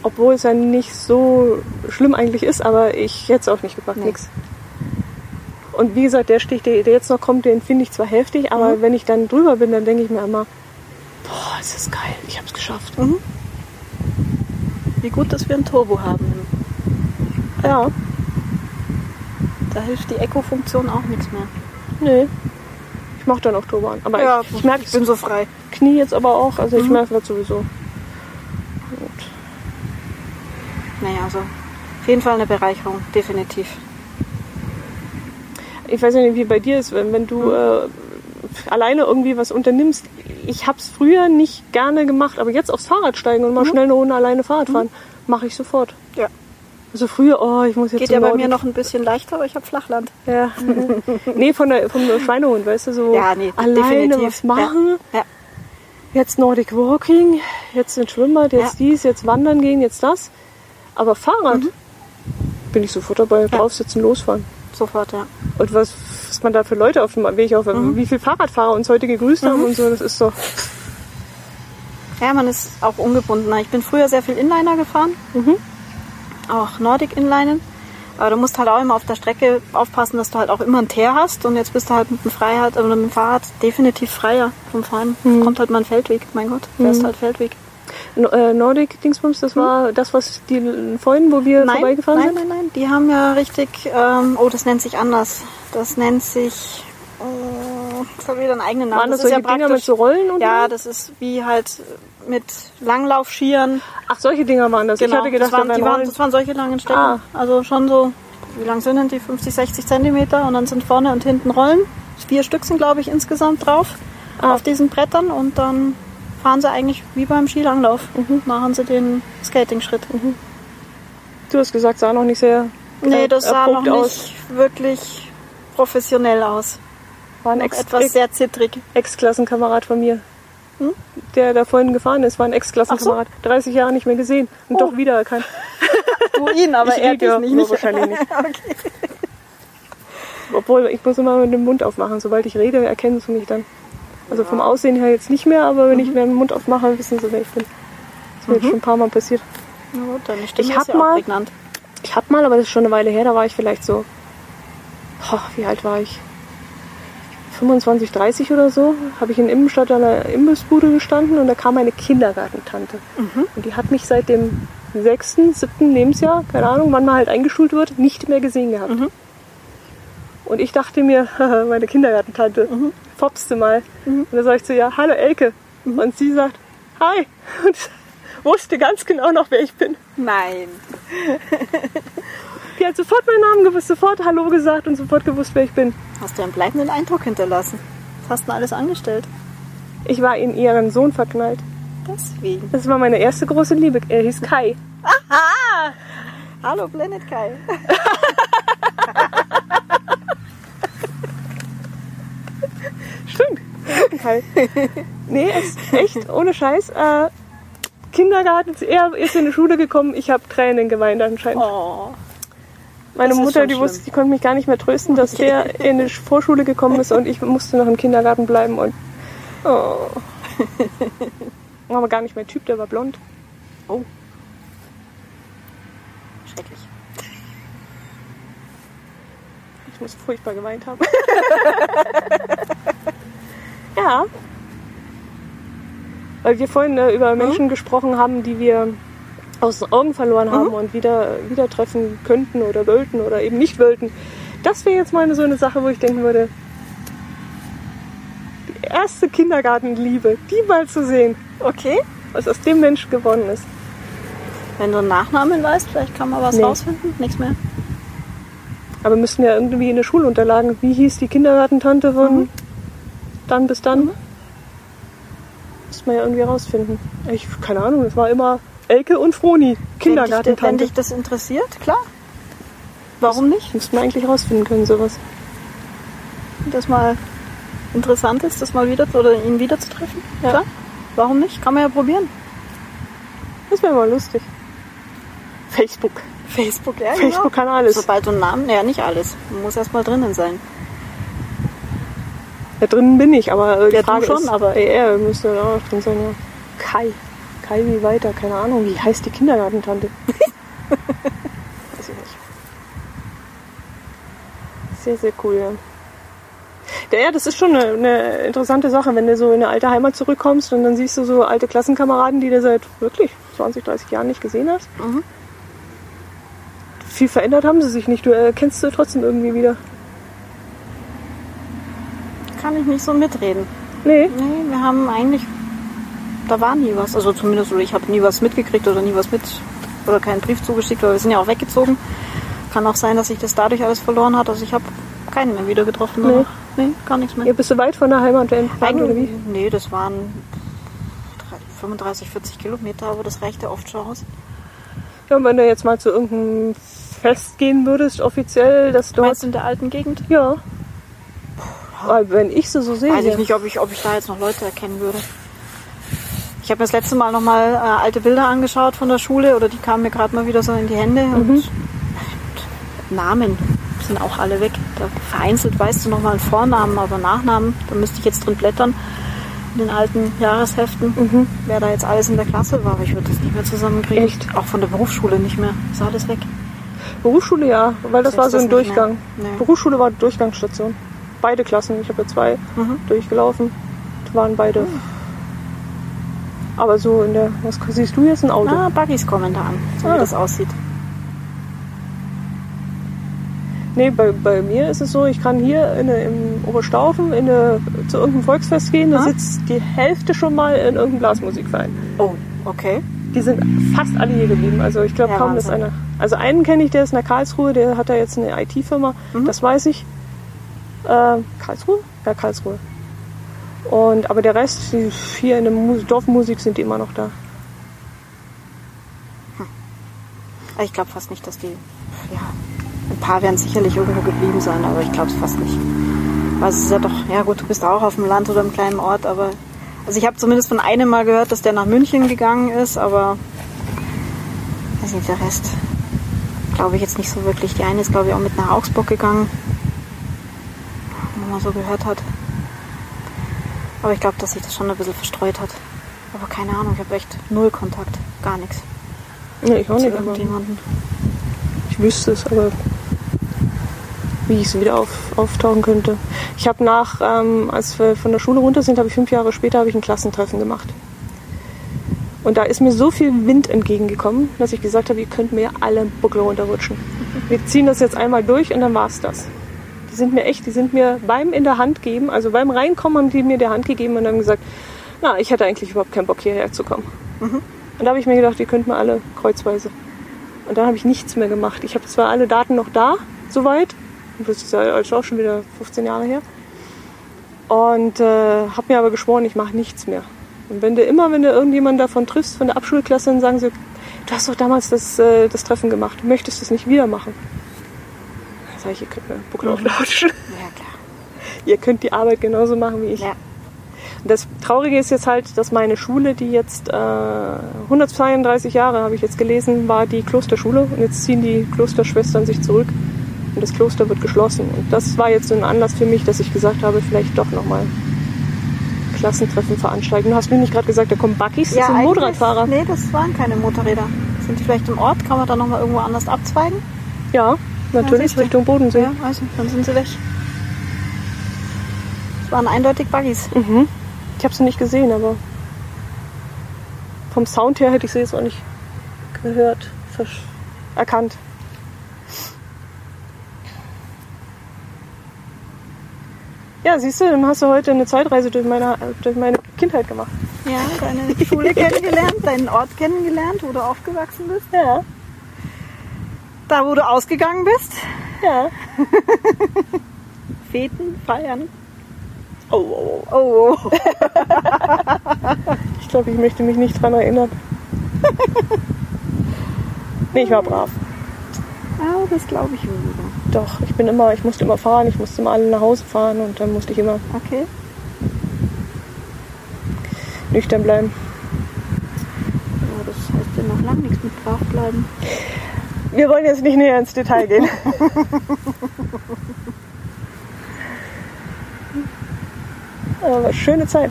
Obwohl es ja nicht so schlimm eigentlich ist, aber ich hätte es auch nicht gemacht, Nee. nix. Und wie gesagt, der Stich, der, der jetzt noch kommt, den finde ich zwar heftig, aber Mhm. wenn ich dann drüber bin, dann denke ich mir immer, boah, ist das geil, ich habe es geschafft. Wie gut, dass wir ein Turbo haben. Ja, Da hilft die Eco-Funktion auch nichts mehr. nee. Ich mache dann auch Turbo an. Aber ich, ich merke, ich bin so frei. Knie jetzt aber auch, also ich Mhm. merke das sowieso. naja, also auf jeden Fall eine Bereicherung, definitiv. Ich weiß ja nicht, wie bei dir ist, wenn, wenn du äh, alleine irgendwie was unternimmst. Ich habe es früher nicht gerne gemacht, aber jetzt aufs Fahrrad steigen und mal schnell eine Runde alleine Fahrrad fahren, mache ich sofort. Ja. Also früher, oh, ich muss jetzt Geht ja bei mir noch ein bisschen leichter, aber ich habe Flachland. Ja. nee, von der, vom Schweinehund, weißt du, so Ja, nee, alleine definitiv. was machen. Ja. Jetzt Nordic Walking, jetzt ein Schwimmbad, jetzt Ja. dies, jetzt wandern gehen, jetzt das. Aber Fahrrad Mhm. bin ich sofort dabei, draufsitzen, losfahren. Sofort, ja. Und was, was man da für Leute auf dem Weg auf, Mhm. wie viele Fahrradfahrer uns heute gegrüßt haben und so, das ist doch. Ja, man ist auch ungebundener. Ich bin früher sehr viel Inliner gefahren. Auch Nordic Inlinen. Aber du musst halt auch immer auf der Strecke aufpassen, dass du halt auch immer einen Teer hast. Und jetzt bist du halt mit dem Freiheit, oder mit dem Fahrrad definitiv freier vom Fahren. Kommt halt mal ein Feldweg, mein Gott. Fährst halt Feldweg. No- äh, Nordic Dingsbums, das war das, was die vorhin, wo wir Nein, vorbeigefahren nein, sind? nein, nein. Die haben ja richtig, ähm, oh, das nennt sich anders. Das nennt sich, das hat wieder einen eigenen Namen. Waren das, ist solche Dinger mit so Rollen und Ja, das ist wie halt mit Langlaufschieren. Ach, solche Dinger waren das. ich hatte gedacht, Genau, das, waren, da waren, das waren solche langen Stecken. Ah. Also schon so, wie lang sind denn die? 50, 60 Zentimeter und dann sind vorne und hinten Rollen. Vier Stück sind, glaube ich, insgesamt drauf Ah. auf diesen Brettern und dann fahren sie eigentlich wie beim Skilanglauf. Mhm. Machen sie den Skating-Schritt. Du hast gesagt, sah noch nicht sehr Nee, äh, das sah noch nicht aus. wirklich professionell aus. War ein Ex etwas sehr zittrig. Ex-Klassenkamerad von mir. Hm? Der da vorhin gefahren ist, war ein Ex-Klassenkamerad. 30 Jahre nicht mehr gesehen und Oh. doch wiedererkannt. Du ihn, aber Ich er dich ja, nicht. nur nicht. wahrscheinlich nicht. okay. Obwohl, ich muss immer mit dem Mund aufmachen. Sobald ich rede, erkennen sie mich dann. Also vom Aussehen her jetzt nicht mehr, aber Mhm. wenn ich mir den Mund aufmache, wissen sie, wer ich bin. Das ist mir jetzt schon ein paar Mal passiert. Na gut, deine Stimme Ich hab ja mal- prägnant. Ich hab mal, aber das ist schon eine Weile her, da war ich vielleicht so, oh, wie alt war ich? 25, 30 oder so, habe ich in Immenstadt an einer Imbissbude gestanden und da kam meine Kindergartentante. Und die hat mich seit dem sechsten, siebten Lebensjahr, keine Ahnung, wann man halt eingeschult wird, nicht mehr gesehen gehabt. Und ich dachte mir, meine Kindergartentante, fopste mal. Und da sag ich zu ihr, hallo Elke. Und sie sagt, hi. Und wusste ganz genau noch, wer ich bin. Nein. Die hat sofort meinen Namen gewusst, sofort Hallo gesagt und sofort gewusst, wer ich bin. Hast du einen bleibenden Eindruck hinterlassen? Was hast du denn alles angestellt? Ich war in ihren Sohn verknallt. Deswegen. Das war meine erste große Liebe. Er hieß Kai. Hallo Planet Kai. Stimmt. Kai. Nee, es ist echt, ohne Scheiß. Äh, Kindergarten, er ist in die Schule gekommen, ich habe Tränen geweint anscheinend. Oh. Meine das Mutter, die schlimm. wusste, die konnte mich gar nicht mehr trösten, dass der in die Vorschule gekommen ist und ich musste noch im Kindergarten bleiben und oh. War aber gar nicht mein Typ, der war blond. Oh. Schrecklich. Ich muss furchtbar geweint haben. ja. Weil wir vorhin äh, über Menschen gesprochen haben, die wir aus den Augen verloren haben und wieder, wieder treffen könnten oder wollten oder eben nicht wollten. Das wäre jetzt mal so eine Sache, wo ich denken würde, die erste Kindergartenliebe, die mal zu sehen, Okay. was aus dem Menschen geworden ist. Wenn du einen Nachnamen weißt, vielleicht kann man was Nee. rausfinden. Nichts mehr. Aber wir müssten ja irgendwie in der Schulunterlagen, wie hieß die Kindergartentante von dann bis dann? Müsste man ja irgendwie rausfinden. Ich, keine Ahnung, das war immer Elke und Froni, Wenn dich, wenn Kindergartentante. dich das interessiert, klar. Warum nicht? Müsste man eigentlich rausfinden können, sowas. Das mal interessant ist, das mal wieder oder ihn wieder zu treffen. Ja. Klar. Warum nicht? Kann man ja probieren. Das wäre mal lustig. Facebook. Facebook, ja, Facebook kann alles. Sobald du einen Namen, ja nicht alles. Man muss erst mal drinnen sein. Da drinnen bin ich, aber äh, Ja, du Frage schon, ist, aber- er müsste da auch drin sein, ja. Kai. Kai wie weiter, keine Ahnung. Wie heißt die Kindergartentante? Weiß ich nicht. Sehr, sehr cool, ja. Ja, ja, das ist schon eine, eine interessante Sache, wenn du so in eine alte Heimat zurückkommst und dann siehst du so alte Klassenkameraden, die du seit wirklich 20, 30 Jahren nicht gesehen hast. Mhm. Viel verändert haben sie sich nicht. Du erkennst sie trotzdem irgendwie wieder. Kann ich nicht so mitreden. Nee, Nee, wir haben eigentlich, da war nie was. Also zumindest, oder ich habe nie was mitgekriegt oder nie was oder keinen Brief zugeschickt, weil wir sind ja auch weggezogen. Kann auch sein, dass sich das dadurch alles verloren hat. Also ich habe keinen mehr wieder getroffen. Nee. Nee, gar nichts mehr. Ihr bist du weit von der Heimat entfernt oder wie? Nee, das waren 35, 40 Kilometer, aber das reichte oft schon aus. Ja, und wenn du jetzt mal zu irgendeinem Fest gehen würdest, offiziell, dass dort. Meinst du in der alten Gegend? Ja. Weil wenn ich sie so sehe. Weiß ich nicht, ob ich, ob ich da jetzt noch Leute erkennen würde. Ich habe mir das letzte Mal noch mal äh, alte Bilder angeschaut von der Schule oder die kamen mir gerade mal wieder so in die Hände und, und Namen sind auch alle weg. Da vereinzelt weißt du noch mal einen Vornamen, aber Nachnamen, da müsste ich jetzt drin blättern in den alten Jahresheften, wer da jetzt alles in der Klasse war, aber ich würde das nicht mehr zusammenkriegen. Echt? Auch von der Berufsschule nicht mehr. Ist alles weg. Berufsschule ja, weil das Selbst war so ein Durchgang. Nee. Berufsschule war Durchgangsstation. Beide Klassen. Ich habe ja zwei Mhm. durchgelaufen. Die waren beide. Aber so in der. Was siehst du jetzt? Ein Auto? Ah, Buggies kommen da an, so Ah. wie das aussieht. Nee, bei, bei mir ist es so, ich kann hier in, eine- im Oberstaufen in eine, zu irgendeinem Volksfest gehen, da Ah. sitzt die Hälfte schon mal in irgendeinem Blasmusikverein. Oh, okay. Die sind fast alle hier geblieben. Also ich glaube Ja, kaum, dass Wahnsinn. einer. Also einen kenne ich, der ist in der Karlsruhe, der hat da jetzt eine IT-Firma, Mhm. das weiß ich. Äh, Karlsruhe? Ja, Karlsruhe. Und, aber der Rest, hier in der Mus Dorfmusik sind die immer noch da. Aber Ich glaube fast nicht, dass die. Ja, ein paar werden sicherlich irgendwo geblieben sein, aber ich glaube es fast nicht. Weil es ist ja doch, ja gut, du bist auch auf dem Land oder im kleinen Ort, aber. Also ich habe zumindest von einem mal gehört, dass der nach München gegangen ist, aber. Weiß nicht, der Rest. Glaube ich jetzt nicht so wirklich. Die eine ist, glaube ich, auch mit nach Augsburg gegangen. Wenn man so gehört hat. Aber ich glaube, dass sich das schon ein bisschen verstreut hat. Aber keine Ahnung, ich habe echt null Kontakt. Gar nichts. Nee, ich auch Zu nicht, irgendjemanden. ich wüsste es, aber wie ich es wieder auf, auftauchen könnte. Ich habe nach, ähm, als wir von der Schule runter sind, habe ich fünf Jahre später habe ich ein Klassentreffen gemacht. Und da ist mir so viel Wind entgegengekommen, dass ich gesagt habe, ihr könnt mir alle einen Buckel runterrutschen. Wir ziehen das jetzt einmal durch und dann war's das. Die sind mir echt, die sind mir beim in der Hand geben, also beim Reinkommen haben die mir die Hand gegeben und haben gesagt, na, ich hätte eigentlich überhaupt keinen Bock hierher zu kommen. Und da habe ich mir gedacht, ihr könnt mir alle kreuzweise. Und dann habe ich nichts mehr gemacht. Ich habe zwar alle Daten noch da, soweit. Das ist ja jetzt auch schon wieder 15 Jahre her. Und äh, habe mir aber geschworen, ich mache nichts mehr. Und wenn du immer, wenn du irgendjemanden davon triffst, von der Abschulklasse, dann sagen sie, du hast doch damals das, äh, das Treffen gemacht, möchtest du es nicht wieder machen? Einen Buckel auflatschen. Ja, klar. Ihr könnt die Arbeit genauso machen wie ich. Ja. Das Traurige ist jetzt halt, dass meine Schule, die jetzt äh, 132 Jahre, habe ich jetzt gelesen, war die Klosterschule. Und jetzt ziehen die Klosterschwestern sich zurück und das Kloster wird geschlossen. Und das war jetzt so ein Anlass für mich, dass ich gesagt habe, vielleicht doch nochmal Klassentreffen veranstalten. Du hast mir nicht gerade gesagt, da kommen Buckys, das sind Motorradfahrer. Nee, das waren keine Motorräder. Sind die vielleicht im Ort? Kann man da nochmal irgendwo anders abzweigen? Ja, natürlich. Richtung Bodensee. Ja, also, dann sind sie weg. Es waren eindeutig Buggies. Mhm. Ich habe sie nicht gesehen, aber vom Sound her hätte ich sie jetzt auch nicht gehört, erkannt. Ja, siehst du, dann hast du heute eine Zeitreise durch meine, durch meine Kindheit gemacht. Ja, deine Schule kennengelernt, deinen Ort kennengelernt, wo du aufgewachsen bist. Ja, Da, wo du ausgegangen bist. ja. Feten, feiern. Oh, oh, oh. Oh, oh. Ich glaube, ich möchte mich nicht dran erinnern. nee, ich war brav. Ah, das glaube ich weniger. Doch, ich bin immer, ich musste immer fahren, ich musste immer alle nach Hause fahren und dann musste ich immer Okay. nüchtern bleiben. Ja, das heißt ja noch lange nichts mit brav bleiben. Wir wollen jetzt nicht näher ins Detail gehen. Aber schöne Zeit.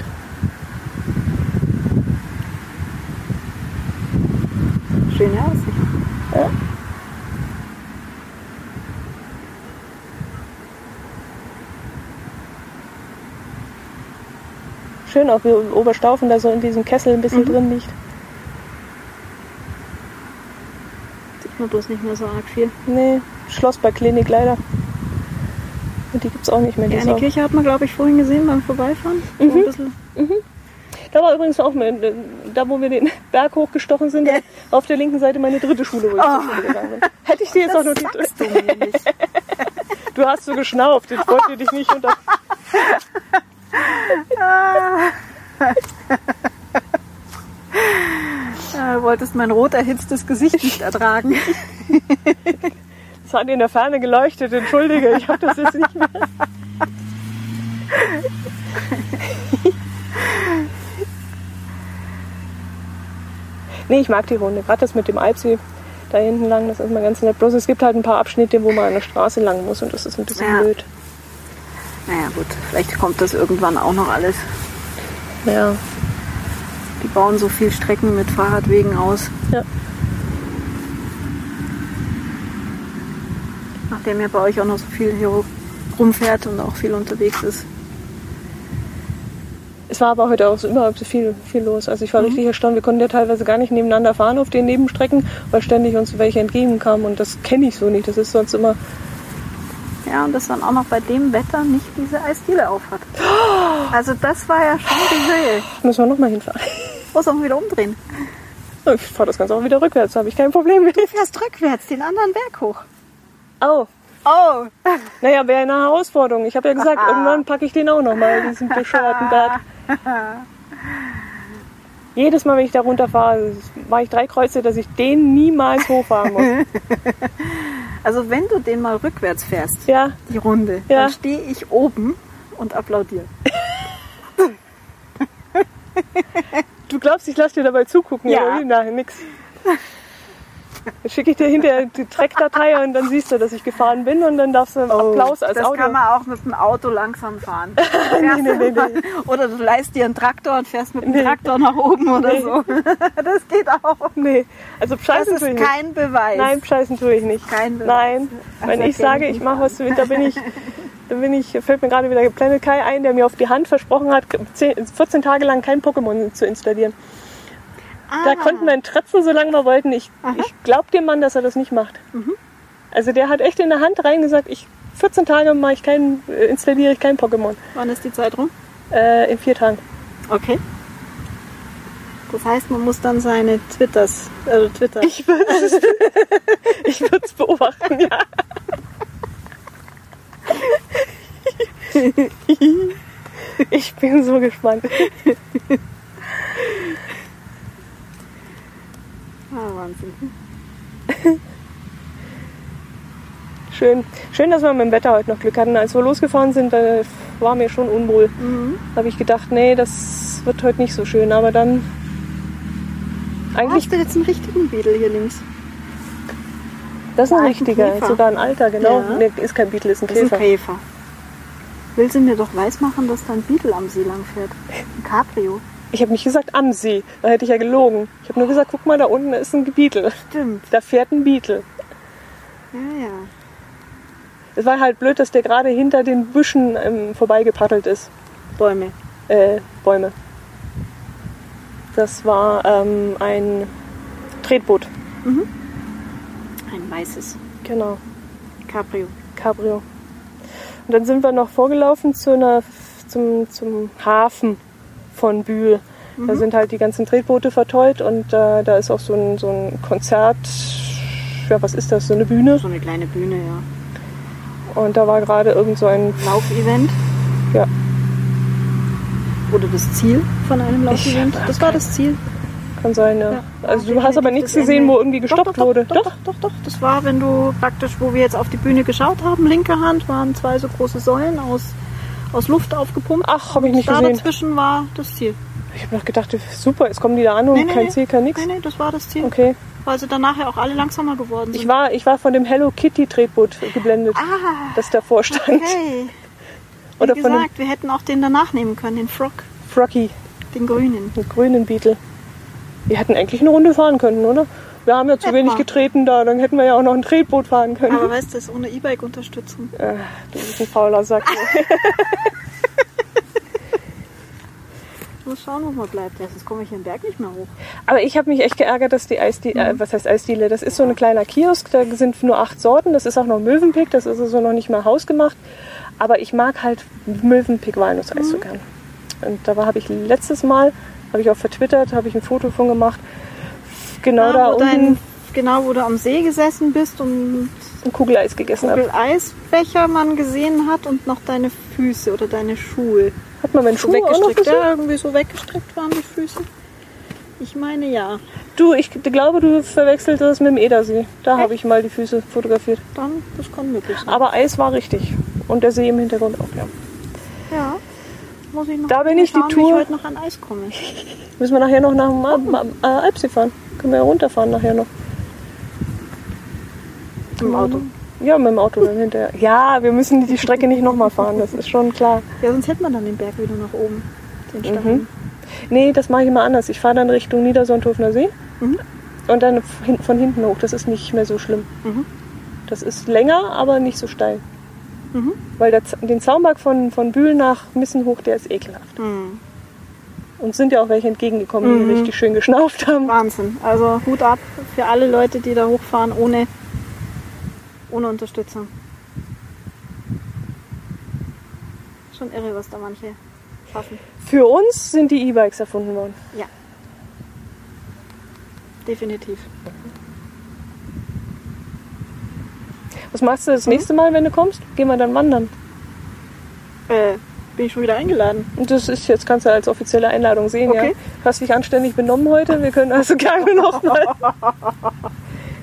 Schöne Aussicht. Ja. Schön auch wie Oberstaufen da so in diesem Kessel ein bisschen drin liegt. Sieht man bloß nicht mehr so arg viel. Nee, Schloss bei Klinik leider. Und die gibt's auch nicht mehr. Die eine Kirche hat man, glaube ich, vorhin gesehen beim Vorbeifahren. Mhm. ein bisschen. Da war übrigens auch, mein, äh, da wo wir den Berg hochgestochen sind, Ja. auf der linken Seite meine dritte Schule, wo ich Oh. gegangen bin. Hätte ich dir jetzt auch noch die Sagst du. Du hast so geschnauft, jetzt wollte ich dich nicht unter. Du wolltest mein rot erhitztes Gesicht nicht ertragen. Es hat in der Ferne geleuchtet, entschuldige, ich habe das jetzt nicht mehr. nee, ich mag die Runde. Gerade das mit dem Alpsee da hinten lang, das ist mal ganz nett. Bloß es gibt halt ein paar Abschnitte, wo man an der Straße lang muss und das ist ein bisschen Ja. blöd. Naja gut, vielleicht kommt das irgendwann auch noch alles. Ja. Die bauen so viel Strecken mit Fahrradwegen aus. Ja. Nachdem ja bei euch auch noch so viel hier rumfährt und auch viel unterwegs ist. Es war aber heute auch so überhaupt so viel, viel los. Also ich war richtig erstaunt. Wir konnten ja teilweise gar nicht nebeneinander fahren auf den Nebenstrecken, weil ständig uns welche entgegenkamen und das kenne ich so nicht. Das ist sonst immer Ja, und das dann auch noch bei dem Wetter nicht diese Eisdiele aufhat. Also das war ja schon die Höhe. Müssen wir nochmal hinfahren. Muss auch wieder umdrehen. Ich fahre das Ganze auch wieder rückwärts, da habe ich kein Problem mit. Du fährst rückwärts den anderen Berg hoch. Oh, Oh, naja, wäre eine Herausforderung. Ich habe ja gesagt, irgendwann packe ich den auch nochmal, diesen bescheuerten Berg. Jedes Mal, wenn ich da runterfahre, mache ich drei Kreuze, dass ich den niemals hochfahren muss. also wenn du den mal rückwärts fährst, Ja, die Runde, Ja. dann stehe ich oben und applaudiere. du glaubst, ich lasse dir dabei zugucken? Ja. oder? Nein, nix. Dann schicke ich dir hinterher die Trackdatei und dann siehst du, dass ich gefahren bin und dann darfst du Applaus als Oh, das Audio. kann man auch mit dem Auto langsam fahren. nee, nee, nee. Oder du leist dir einen Traktor und fährst mit dem. Traktor nach oben oder so. Das geht auch. Nee, also Das scheißen ist tue ich nicht. kein Beweis. Nein, scheißen tue ich nicht. Kein Beweis. Nein, Also wenn ich erkenne sage, ich ich mache was, willst, da bin ich, da bin ich, fällt mir gerade wieder Planet Kai ein, der mir auf die Hand versprochen hat, 10, 14 Tage lang kein Pokémon zu installieren. Da Ah. konnten wir ihn tretzen, solange wir wollten. Ich, ich glaube dem Mann, dass er das nicht macht. Mhm. Also der hat echt in der Hand reingesagt, ich 14 Tage mache ich kein, äh, installiere ich kein Pokémon. Wann ist die Zeit rum? Äh, in vier Tagen. Okay. Das heißt, man muss dann seine Twitters, also Twitter. Ich würde es beobachten, ja. Ich bin so gespannt. Ah, Wahnsinn. Schön. Schön, dass wir mit dem Wetter heute noch Glück hatten. Als wir losgefahren sind, da war mir schon unwohl. Mhm. Da habe ich gedacht, nee, das wird heute nicht so schön. Aber dann eigentlich, Hast du jetzt einen richtigen Beetle hier links? Das ist ein richtiger, Käfer. sogar ein alter, genau. Ja. Nee, ist kein Beetle, ist ein Das ist Käfer. ein Käfer. Will sie mir doch weismachen, dass da ein Beetle am See lang fährt? Ein Cabrio. Ich habe nicht gesagt am See, da hätte ich ja gelogen. Ich habe nur gesagt, guck mal, da unten ist ein Beetle. Stimmt. Da fährt ein Beetle. Ja, ja. Es war halt blöd, dass der gerade hinter den Büschen ähm, vorbeigepaddelt ist. Bäume. Äh, Bäume. Das war ähm, ein Tretboot. Ein weißes Genau. Cabrio. Cabrio. Und dann sind wir noch vorgelaufen zu einer, zum, zum Hafen von Bühl. Da sind halt die ganzen Tretboote verteut und äh, da ist auch so ein, so ein Konzert. Ja, was ist das? So eine Bühne. So eine kleine Bühne, ja. Und da war gerade irgend so ein. Laufevent. Ja, Oder das Ziel von einem Laufevent. Das war das Ziel. Kann sein, ja. Ja, also du hast aber nichts gesehen, wo irgendwie gestoppt doch, doch, wurde. Doch, doch, doch, doch. Das war, wenn du praktisch, wo wir jetzt auf die Bühne geschaut haben, linke Hand waren zwei so große Säulen aus, aus Luft aufgepumpt. Ach, habe ich nicht da gesehen. dazwischen war das Ziel. Ich habe noch gedacht, super, jetzt kommen die da an und kein Ziel, kein nix. Nee, nee, das war das Ziel. Okay. Weil sie dann nachher auch alle langsamer geworden sind. Ich war, ich war von dem Hello Kitty Tretboot geblendet, ah, das davor stand. okay. Wie Oder gesagt, wir hätten auch den danach nehmen können, den Frog, Froggy, den grünen. den grünen Beetle. Wir hätten eigentlich eine Runde fahren können, oder? Wir haben ja zu Hätten wenig wir. getreten da, dann hätten wir ja auch noch ein Tretboot fahren können. Aber weißt du, das ist ohne E-Bike-Unterstützung. Äh, du bist ein fauler Sack. Ich muss schauen, wo man bleibt. Ja, sonst komme ich den Berg nicht mehr hoch. Aber ich habe mich echt geärgert, dass die Eisdiele, Mhm. äh, was heißt Eisdiele? Das ist so ein kleiner Kiosk, da sind nur acht Sorten. Das ist auch noch Mövenpick, das ist also noch nicht mal hausgemacht. Aber ich mag halt Mövenpick Walnusseis Mhm. so gern. Und da habe ich letztes Mal Habe ich auch vertwittert, habe ich ein Foto von gemacht. Genau Ah, da wo unten dein, genau, wo du am See gesessen bist und ein Kugeleis gegessen habe. Kugel Eisbecher man gesehen hat und noch deine Füße oder deine Schuhe. Hat man meinen So Schuh auch noch weggestrickt. Ja, irgendwie so weggestrickt waren die Füße. Ich meine ja. Du, ich glaube, du verwechselst das mit dem Edersee. Da habe ich mal die Füße fotografiert. Dann, das kann möglich sein. Aber Eis war richtig. Und der See im Hintergrund auch, ja. Ja. Muss ich noch Da bin ich die Tour- ich heute noch an Eis komme. Müssen wir nachher noch nach dem Al- äh, Alpsee fahren. Können wir ja runterfahren nachher noch. Im Auto. Ja, mit dem Auto dann hinterher. Ja, wir müssen die Strecke nicht nochmal fahren, das ist schon klar. Ja, sonst hätte man dann den Berg wieder nach oben. Den Mhm. Stachel. Nee, das mache ich immer anders. Ich fahre dann Richtung Niedersonthofener See Mhm. und dann von hinten hoch. Das ist nicht mehr so schlimm. Mhm. Das ist länger, aber nicht so steil. Mhm. Weil der, den Zaunberg von, von Bühl nach Missenhoch, der ist ekelhaft. Mhm. Und sind ja auch welche entgegengekommen, die Mhm. richtig schön geschnauft haben. Wahnsinn. Also Hut ab für alle Leute, die da hochfahren ohne, ohne Unterstützung. Schon irre, was da manche schaffen. Für uns sind die E-Bikes erfunden worden. Ja. Definitiv. Was machst du Mhm. das nächste Mal, wenn du kommst? Gehen wir dann wandern. Äh, bin ich schon wieder eingeladen. Das ist jetzt, kannst du als offizielle Einladung sehen, ja. Okay. Du hast dich anständig benommen heute. Wir können also gerne noch mal.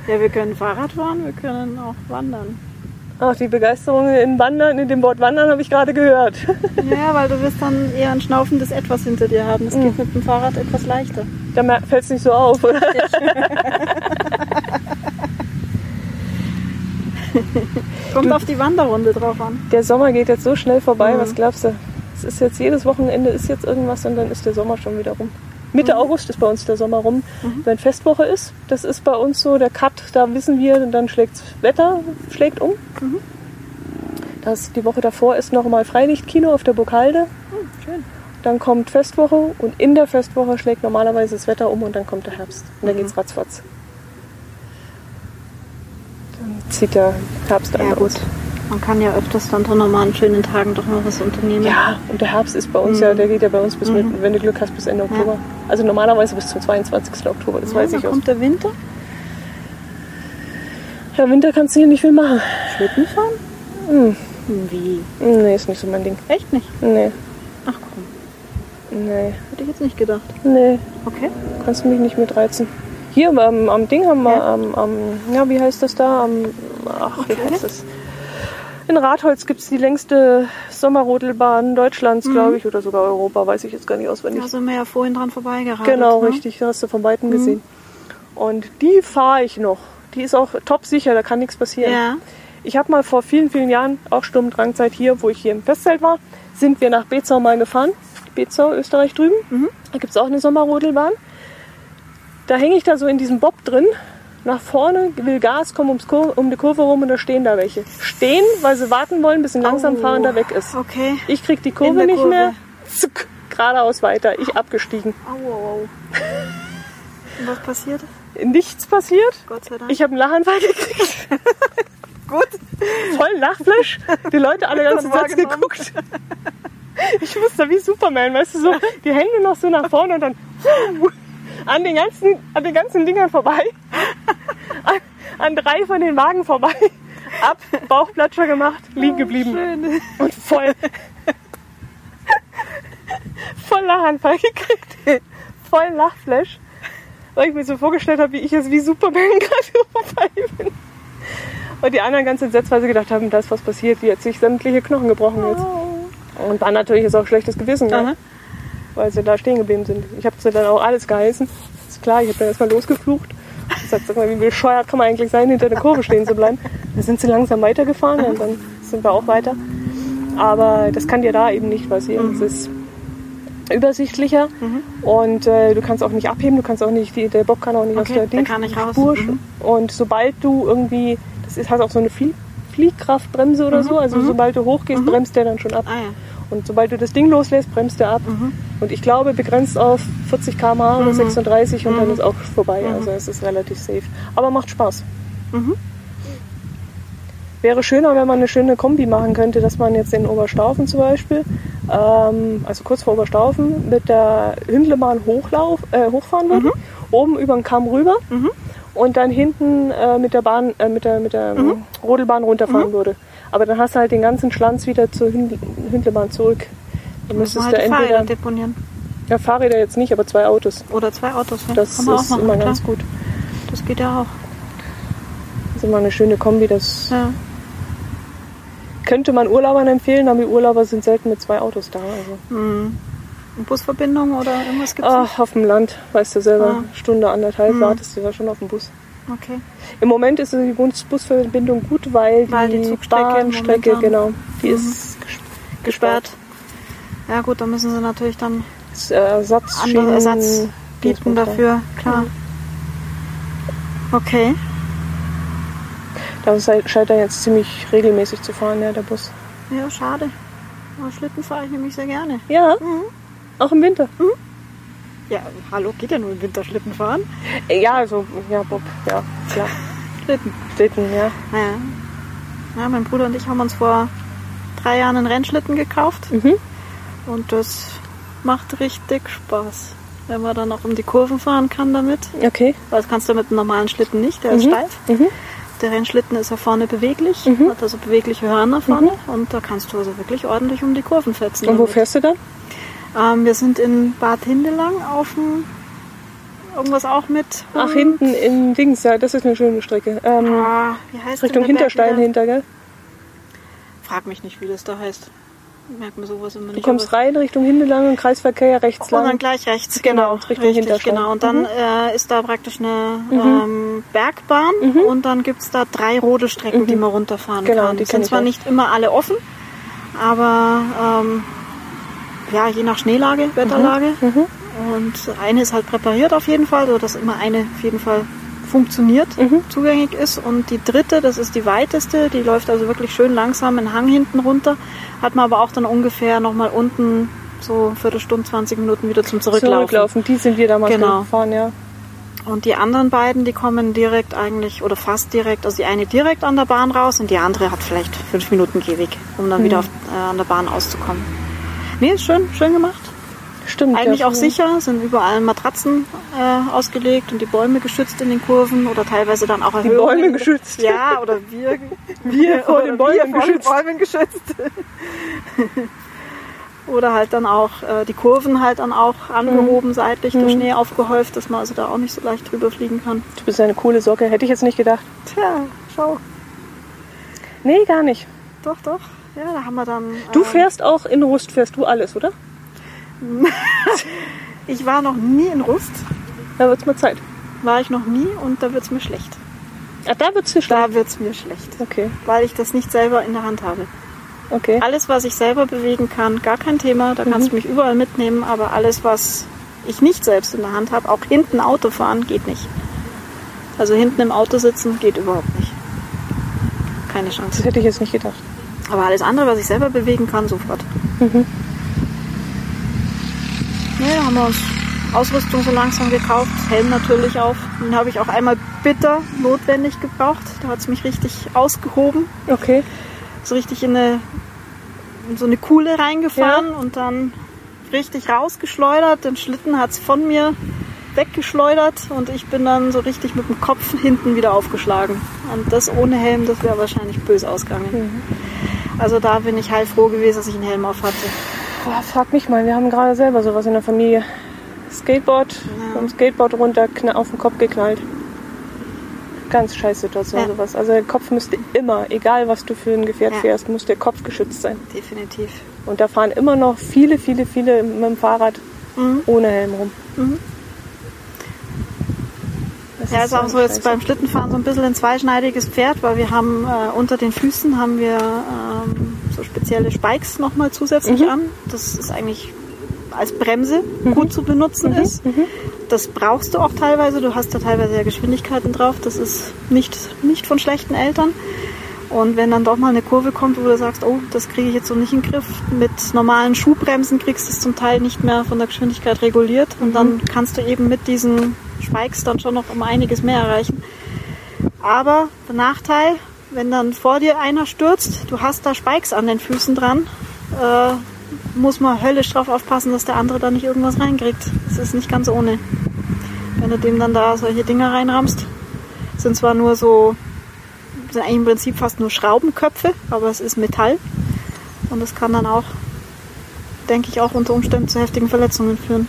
Ja, wir können Fahrrad fahren, wir können auch wandern. Ach, die Begeisterung in Wandern, in dem Wort Wandern habe ich gerade gehört. Ja, weil du wirst dann eher ein schnaufendes Etwas hinter dir haben. Es geht mit dem Fahrrad etwas leichter. Da fällt es nicht so auf, oder? Kommt auf die Wanderrunde drauf an. Der Sommer geht jetzt so schnell vorbei, Mhm. was glaubst du? Es ist jetzt jedes Wochenende ist jetzt irgendwas und dann ist der Sommer schon wieder rum. Mitte August ist bei uns der Sommer rum. Wenn Festwoche ist, das ist bei uns so der Cut, da wissen wir, dann schlägt Wetter schlägt um. Das, die Woche davor ist nochmal Freilichtkino auf der Burghalde. Schön. Dann kommt Festwoche und in der Festwoche schlägt normalerweise das Wetter um und dann kommt der Herbst. Und dann geht's ratzfatz. Zieht der Herbst an Ja gut. Man kann ja öfters dann an normalen schönen Tagen doch mal was unternehmen. Ja, und der Herbst ist bei uns ja, der geht ja bei uns bis, mit, wenn du Glück hast, bis Ende Oktober. Also normalerweise bis zum 22. Oktober, das Ja, weiß ich aus. kommt der Winter. Ja, Winter kannst du hier nicht viel machen. Schlitten fahren? Hm. Wie? Nee, ist nicht so mein Ding. Echt nicht? Nee, Ach komm, nee, hätte ich jetzt nicht gedacht. nee, Okay. kannst du mich nicht mit reizen. Hier am, am Ding haben wir, Ja. am, am, ja, wie heißt das da? Am, ach, wie Okay. heißt das? In Ratholz gibt es die längste Sommerrodelbahn Deutschlands, glaube ich, oder sogar Europa, weiß ich jetzt gar nicht auswendig. Da sind wir ja vorhin dran vorbeigeradelt. Genau, ne? richtig. Hast du von Weitem gesehen. Und die fahre ich noch. Die ist auch top sicher, da kann nichts passieren. Ja. Ich habe mal vor vielen, vielen Jahren, auch Sturmdrangzeit hier, wo ich hier im Festzelt war, sind wir nach Bezau mal gefahren. Bezau, Österreich drüben. Da gibt es auch eine Sommerrodelbahn. Da hänge ich da so in diesem Bob drin. Nach vorne, will Gas, komme ums Kur um die Kurve rum und da stehen da welche. Stehen, weil sie warten wollen, bis ein langsam Au. fahrender weg ist. Okay. Ich krieg die Kurve der nicht Kurve. mehr. Zuck, geradeaus weiter. Ich abgestiegen. Au, au, au. Und was passiert? Nichts passiert. Gott sei Dank. Ich habe einen Lachanfall gekriegt. Gut. Voll Lachflash. Die Leute alle ganz wahrgenommen. geguckt. Ich wusste wie Superman, weißt du so, die Hände noch so nach vorne und dann an den ganzen, an den ganzen Dingern vorbei. An, an drei von den Wagen vorbei. Ab, Bauchplatscher gemacht, liegen geblieben. Schön. Und voll. voll Lachanfall gekriegt. Voll Lachflash. Weil ich mir so vorgestellt habe, wie ich jetzt wie Superman gerade vorbei bin. Und die anderen ganz entsetzt, weil sie gedacht haben, da ist was passiert, die hat sich sämtliche Knochen gebrochen jetzt. Und dann natürlich ist auch schlechtes Gewissen, Aha. Weil sie da stehen geblieben sind. Ich habe sie dann auch alles geheißen. Ist klar, ich habe dann erstmal losgeflucht. Ich sag, sag mal, wie bescheuert kann man eigentlich sein, hinter der Kurve stehen zu bleiben. Dann sind sie langsam weitergefahren und dann sind wir auch weiter. Aber das kann dir da eben nicht passieren. Es ist übersichtlicher und äh, du kannst auch nicht abheben, du kannst auch nicht, die, der Bob kann auch nicht aus Okay, der der Ding kann nicht raus. Spur. Mhm. Und sobald du irgendwie, das ist, hat auch so eine Flie Fliehkraftbremse oder so, also sobald du hochgehst, bremst der dann schon ab. Ah ja. Und sobald du das Ding loslässt, bremst der ab. Und ich glaube, begrenzt auf 40 km/h oder 36 und dann ist auch vorbei. Also es ist relativ safe. Aber macht Spaß. Wäre schöner, wenn man eine schöne Kombi machen könnte, dass man jetzt in Oberstaufen zum Beispiel, ähm, also kurz vor Oberstaufen, mit der Hündlebahn hochlauf, äh, hochfahren würde, oben über den Kamm rüber. Und dann hinten äh, mit der Bahn, äh, mit der, mit der Rodelbahn runterfahren würde. Aber dann hast du halt den ganzen Schlanz wieder zur Hündl Hündlebahn zurück. Dann müsstest wir du halt die Fahrräder entweder, deponieren. ja Fahrräder jetzt nicht, aber zwei Autos. Oder zwei Autos. Ja. Das Kann man auch ist machen, immer klar. ganz gut. Das geht ja auch. Das ist immer eine schöne Kombi. Das Ja. könnte man Urlaubern empfehlen, aber die Urlauber sind selten mit zwei Autos da. Also. Hm. Eine Busverbindung oder irgendwas gibt's Ach, auf dem Land, weißt du selber, Ah. Stunde, anderthalb Mhm. wartest du ja schon auf den Bus. Okay. Im Moment ist die Bus Busverbindung gut, weil, Weil die die, Zugstrecke Bahnstrecke, genau, die Mhm. ist ges- Gesperrt. Ja gut, da müssen sie natürlich dann Ersatz andere Ersatz bieten dafür, klar. Okay. Da scheint er jetzt ziemlich regelmäßig zu fahren, ja, der Bus. Ja, schade. Aber Schlitten fahre ich nämlich sehr gerne. Ja, Mhm. auch im Winter. Ja, hallo, geht ja nur im Winter Schlitten fahren. Ja, also, ja, Bob, ja, klar. Schlitten. Schlitten, ja. Ja. ja, mein Bruder und ich haben uns vor drei Jahren einen Rennschlitten gekauft. Mhm. Und das macht richtig Spaß. Wenn man dann auch um die Kurven fahren kann damit. Okay. Weil das kannst du mit einem normalen Schlitten nicht, der ist Mhm. steif. Mhm. Der Rennschlitten ist ja vorne beweglich, Mhm. hat also bewegliche Hörner vorne und da kannst du also wirklich ordentlich um die Kurven fetzen. Und wo damit. fährst du dann? Ähm, wir sind in Bad Hindelang auf dem irgendwas auch mit. Ach, hinten in Dings, ja, das ist eine schöne Strecke. Ähm, Ah, wie heißt Richtung Hinterstein hinter, gell? Frag mich nicht, wie das da heißt. Merkt mir sowas immer Du nicht. kommst aber- rein Richtung Hindelang und Kreisverkehr rechts Und dann lang. gleich rechts, Genau, genau. Richtung richtig, Hinterstein. genau. Und dann Mhm. äh, ist da praktisch eine ähm, Bergbahn und dann gibt es da drei Rodelstrecken, die man runterfahren Mhm. Genau, kann. die sind zwar nicht immer alle offen, aber ähm, ja, je nach Schneelage, Wetterlage. Mhm. Und eine ist halt präpariert auf jeden Fall, sodass immer eine auf jeden Fall funktioniert, Mhm. zugänglich ist. Und die dritte, das ist die weiteste, die läuft also wirklich schön langsam einen Hang hinten runter, hat man aber auch dann ungefähr nochmal unten so eine Viertelstunde, 20 Minuten wieder zum Zurücklaufen. Zurücklaufen, die sind wir damals Genau. gefahren, ja. Und die anderen beiden, die kommen direkt eigentlich, oder fast direkt, also die eine direkt an der Bahn raus und die andere hat vielleicht fünf Minuten Gehweg, um dann wieder auf, äh, an der Bahn auszukommen. Nee, ist schön, schön gemacht. Stimmt. Eigentlich ja. auch sicher, sind überall Matratzen äh, ausgelegt und die Bäume geschützt in den Kurven oder teilweise dann auch Erhöhungen. Bäume geschützt. Ja, oder wir, Wir vor den oder wir Bäumen vor den. Bäumen geschützt. oder halt dann auch äh, die Kurven halt dann auch angehoben Mhm. seitlich, der Schnee aufgehäuft, dass man also da auch nicht so leicht drüber fliegen kann. Du bist eine coole Socke, hätte ich jetzt nicht gedacht. Tja, schau. Nee, gar nicht. Doch, doch. Ja, da haben wir dann. Du ähm, fährst auch in Rust, fährst du alles, oder? Ich war noch nie in Rust. Da wird's mal Zeit. War ich noch nie und da wird's mir schlecht. Ah, da wird's dir schlecht. Da wird's mir schlecht. Okay, Weil ich das nicht selber in der Hand habe. okay. Alles, was ich selber bewegen kann, gar kein Thema. Da kannst du mich überall mitnehmen. Aber alles, was ich nicht selbst in der Hand habe, auch hinten Auto fahren, geht nicht. Also hinten im Auto sitzen geht überhaupt nicht. Keine Das Chance. hätte ich jetzt nicht gedacht. Aber alles andere, was ich selber bewegen kann, sofort. Mhm. Ja, da haben wir uns Ausrüstung so langsam gekauft. Helm natürlich auf. Den habe ich auch einmal bitter notwendig gebraucht. Da hat es mich richtig ausgehoben. Okay. So richtig in, eine, in so eine Kuhle reingefahren und dann richtig rausgeschleudert. Den Schlitten hat es von mir weggeschleudert und ich bin dann so richtig mit dem Kopf hinten wieder aufgeschlagen. Und das ohne Helm, das wäre wahrscheinlich böse ausgegangen. Also da bin ich heilfroh gewesen, dass ich einen Helm auf hatte. Boah, frag mich mal, wir haben gerade selber sowas in der Familie. Skateboard, vom Skateboard runter, auf den Kopf geknallt. Ganz scheiß Situation, Ja. sowas. Also der Kopf müsste immer, egal was du für ein Gefährt Ja. fährst, muss der Kopf geschützt sein. Definitiv. Und da fahren immer noch viele, viele, viele mit dem Fahrrad Mhm. ohne Helm rum. Mhm. Das Ja, ist auch ein so jetzt beim Schlittenfahren so ein bisschen ein zweischneidiges Pferd, weil wir haben äh, unter den Füßen haben wir ähm, so spezielle Spikes nochmal zusätzlich Mhm. an. Das ist eigentlich als Bremse gut zu benutzen Mhm. ist. Das brauchst du auch teilweise. Du hast da teilweise ja Geschwindigkeiten drauf. Das ist nicht, nicht von schlechten Eltern. Und wenn dann doch mal eine Kurve kommt, wo du sagst, oh, das kriege ich jetzt so nicht in den Griff, mit normalen Schuhbremsen kriegst du es zum Teil nicht mehr von der Geschwindigkeit reguliert. Und dann kannst du eben mit diesen Spikes dann schon noch um einiges mehr erreichen. Aber der Nachteil, wenn dann vor dir einer stürzt, du hast da Spikes an den Füßen dran, äh, muss man höllisch drauf aufpassen, dass der andere da nicht irgendwas reinkriegt. Das ist nicht ganz ohne. Wenn du dem dann da solche Dinger reinrammst, sind zwar nur so, sind eigentlich im Prinzip fast nur Schraubenköpfe, aber es ist Metall. Und das kann dann auch, denke ich, auch unter Umständen zu heftigen Verletzungen führen.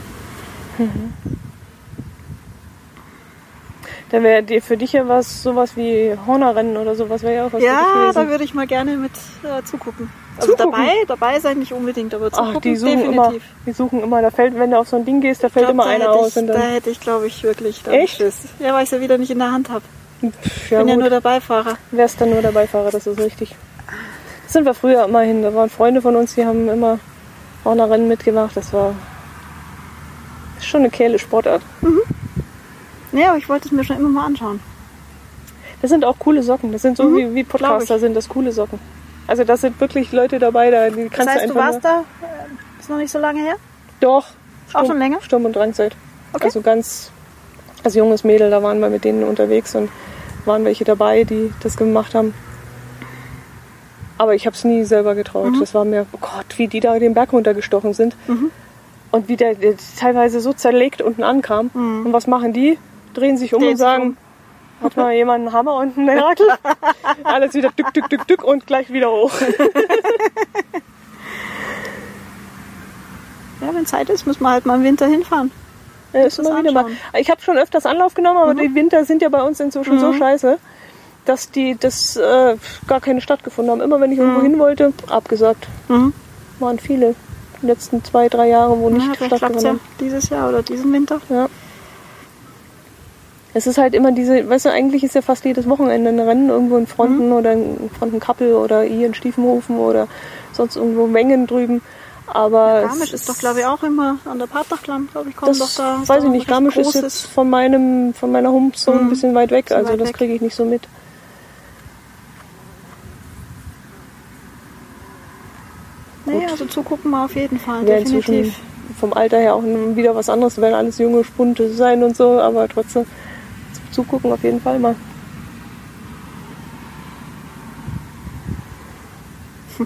Dann wäre dir für dich ja was, sowas wie Hornerrennen oder sowas wäre ja auch was Ja, da würde ich mal gerne mit äh, zugucken. Also Zugucken? dabei, dabei sein nicht unbedingt, aber zugucken Ach, die suchen definitiv. immer, die suchen immer, da fällt, wenn du auf so ein Ding gehst, da fällt glaub, immer da einer aus ich, und Da dann, hätte ich, glaube ich, wirklich dann Echt? Schiss. Ja, weil ich sie wieder nicht in der Hand habe. Ich ja bin ja gut, nur der Beifahrer. wärst dann nur der Beifahrer, das ist richtig. Das sind wir früher immer hin, da waren Freunde von uns, die haben immer Hornerrennen mitgemacht, das war schon eine kehle Sportart. Nee, aber ich wollte es mir schon immer mal anschauen. Das sind auch coole Socken, das sind so Mhm, wie, wie Podcaster sind das coole Socken. Also das sind wirklich Leute dabei, da die Das kannst heißt, du du einfach warst da, äh, ist noch nicht so lange her? Doch. Auch schon länger? Sturm und Drangzeit. Okay. Also ganz als junges Mädel, da waren wir mit denen unterwegs und waren welche dabei, die das gemacht haben. Aber ich habe es nie selber getraut. Mhm. Das war mir, oh Gott, wie die da den Berg runtergestochen sind. Und wie der, der teilweise so zerlegt unten ankam. Und was machen die? Drehen sich um Mhm. Drehen und sich sagen, um. hat mal jemand einen Hammer und einen Nagel? Alles wieder dück, dück, dück, dück und gleich wieder hoch. Ja, wenn Zeit ist, müssen wir halt mal im Winter hinfahren. Ja, ist immer wieder mal. Ich habe schon öfters Anlauf genommen, aber die Winter sind ja bei uns inzwischen so scheiße, dass die das äh, gar keine stattgefunden haben. Immer wenn ich irgendwo hin wollte, abgesagt. Mhm. Waren viele. Die letzten zwei, drei Jahre, wo nicht Ja, stattgefunden ja dieses Jahr oder diesen Winter. haben. Ja. Es ist halt immer diese, weißt du, eigentlich ist ja fast jedes Wochenende ein Rennen irgendwo in Fronten oder in Frontenkappel oder hier in Stiefenhofen oder sonst irgendwo Mengen drüben. Aber Garmisch ist doch, glaube ich, auch immer an der Partachland, glaube ich, das doch da. weiß ich ein nicht. Garmisch ist jetzt von meinem, von meiner Homezone ein Mhm. bisschen weit weg, also weit das kriege ich nicht so mit. Nee, also zugucken mal auf jeden Fall, inzwischen definitiv. vom Alter her auch wieder was anderes, werden alles junge Spunte sein und so, aber trotzdem zugucken auf jeden Fall mal.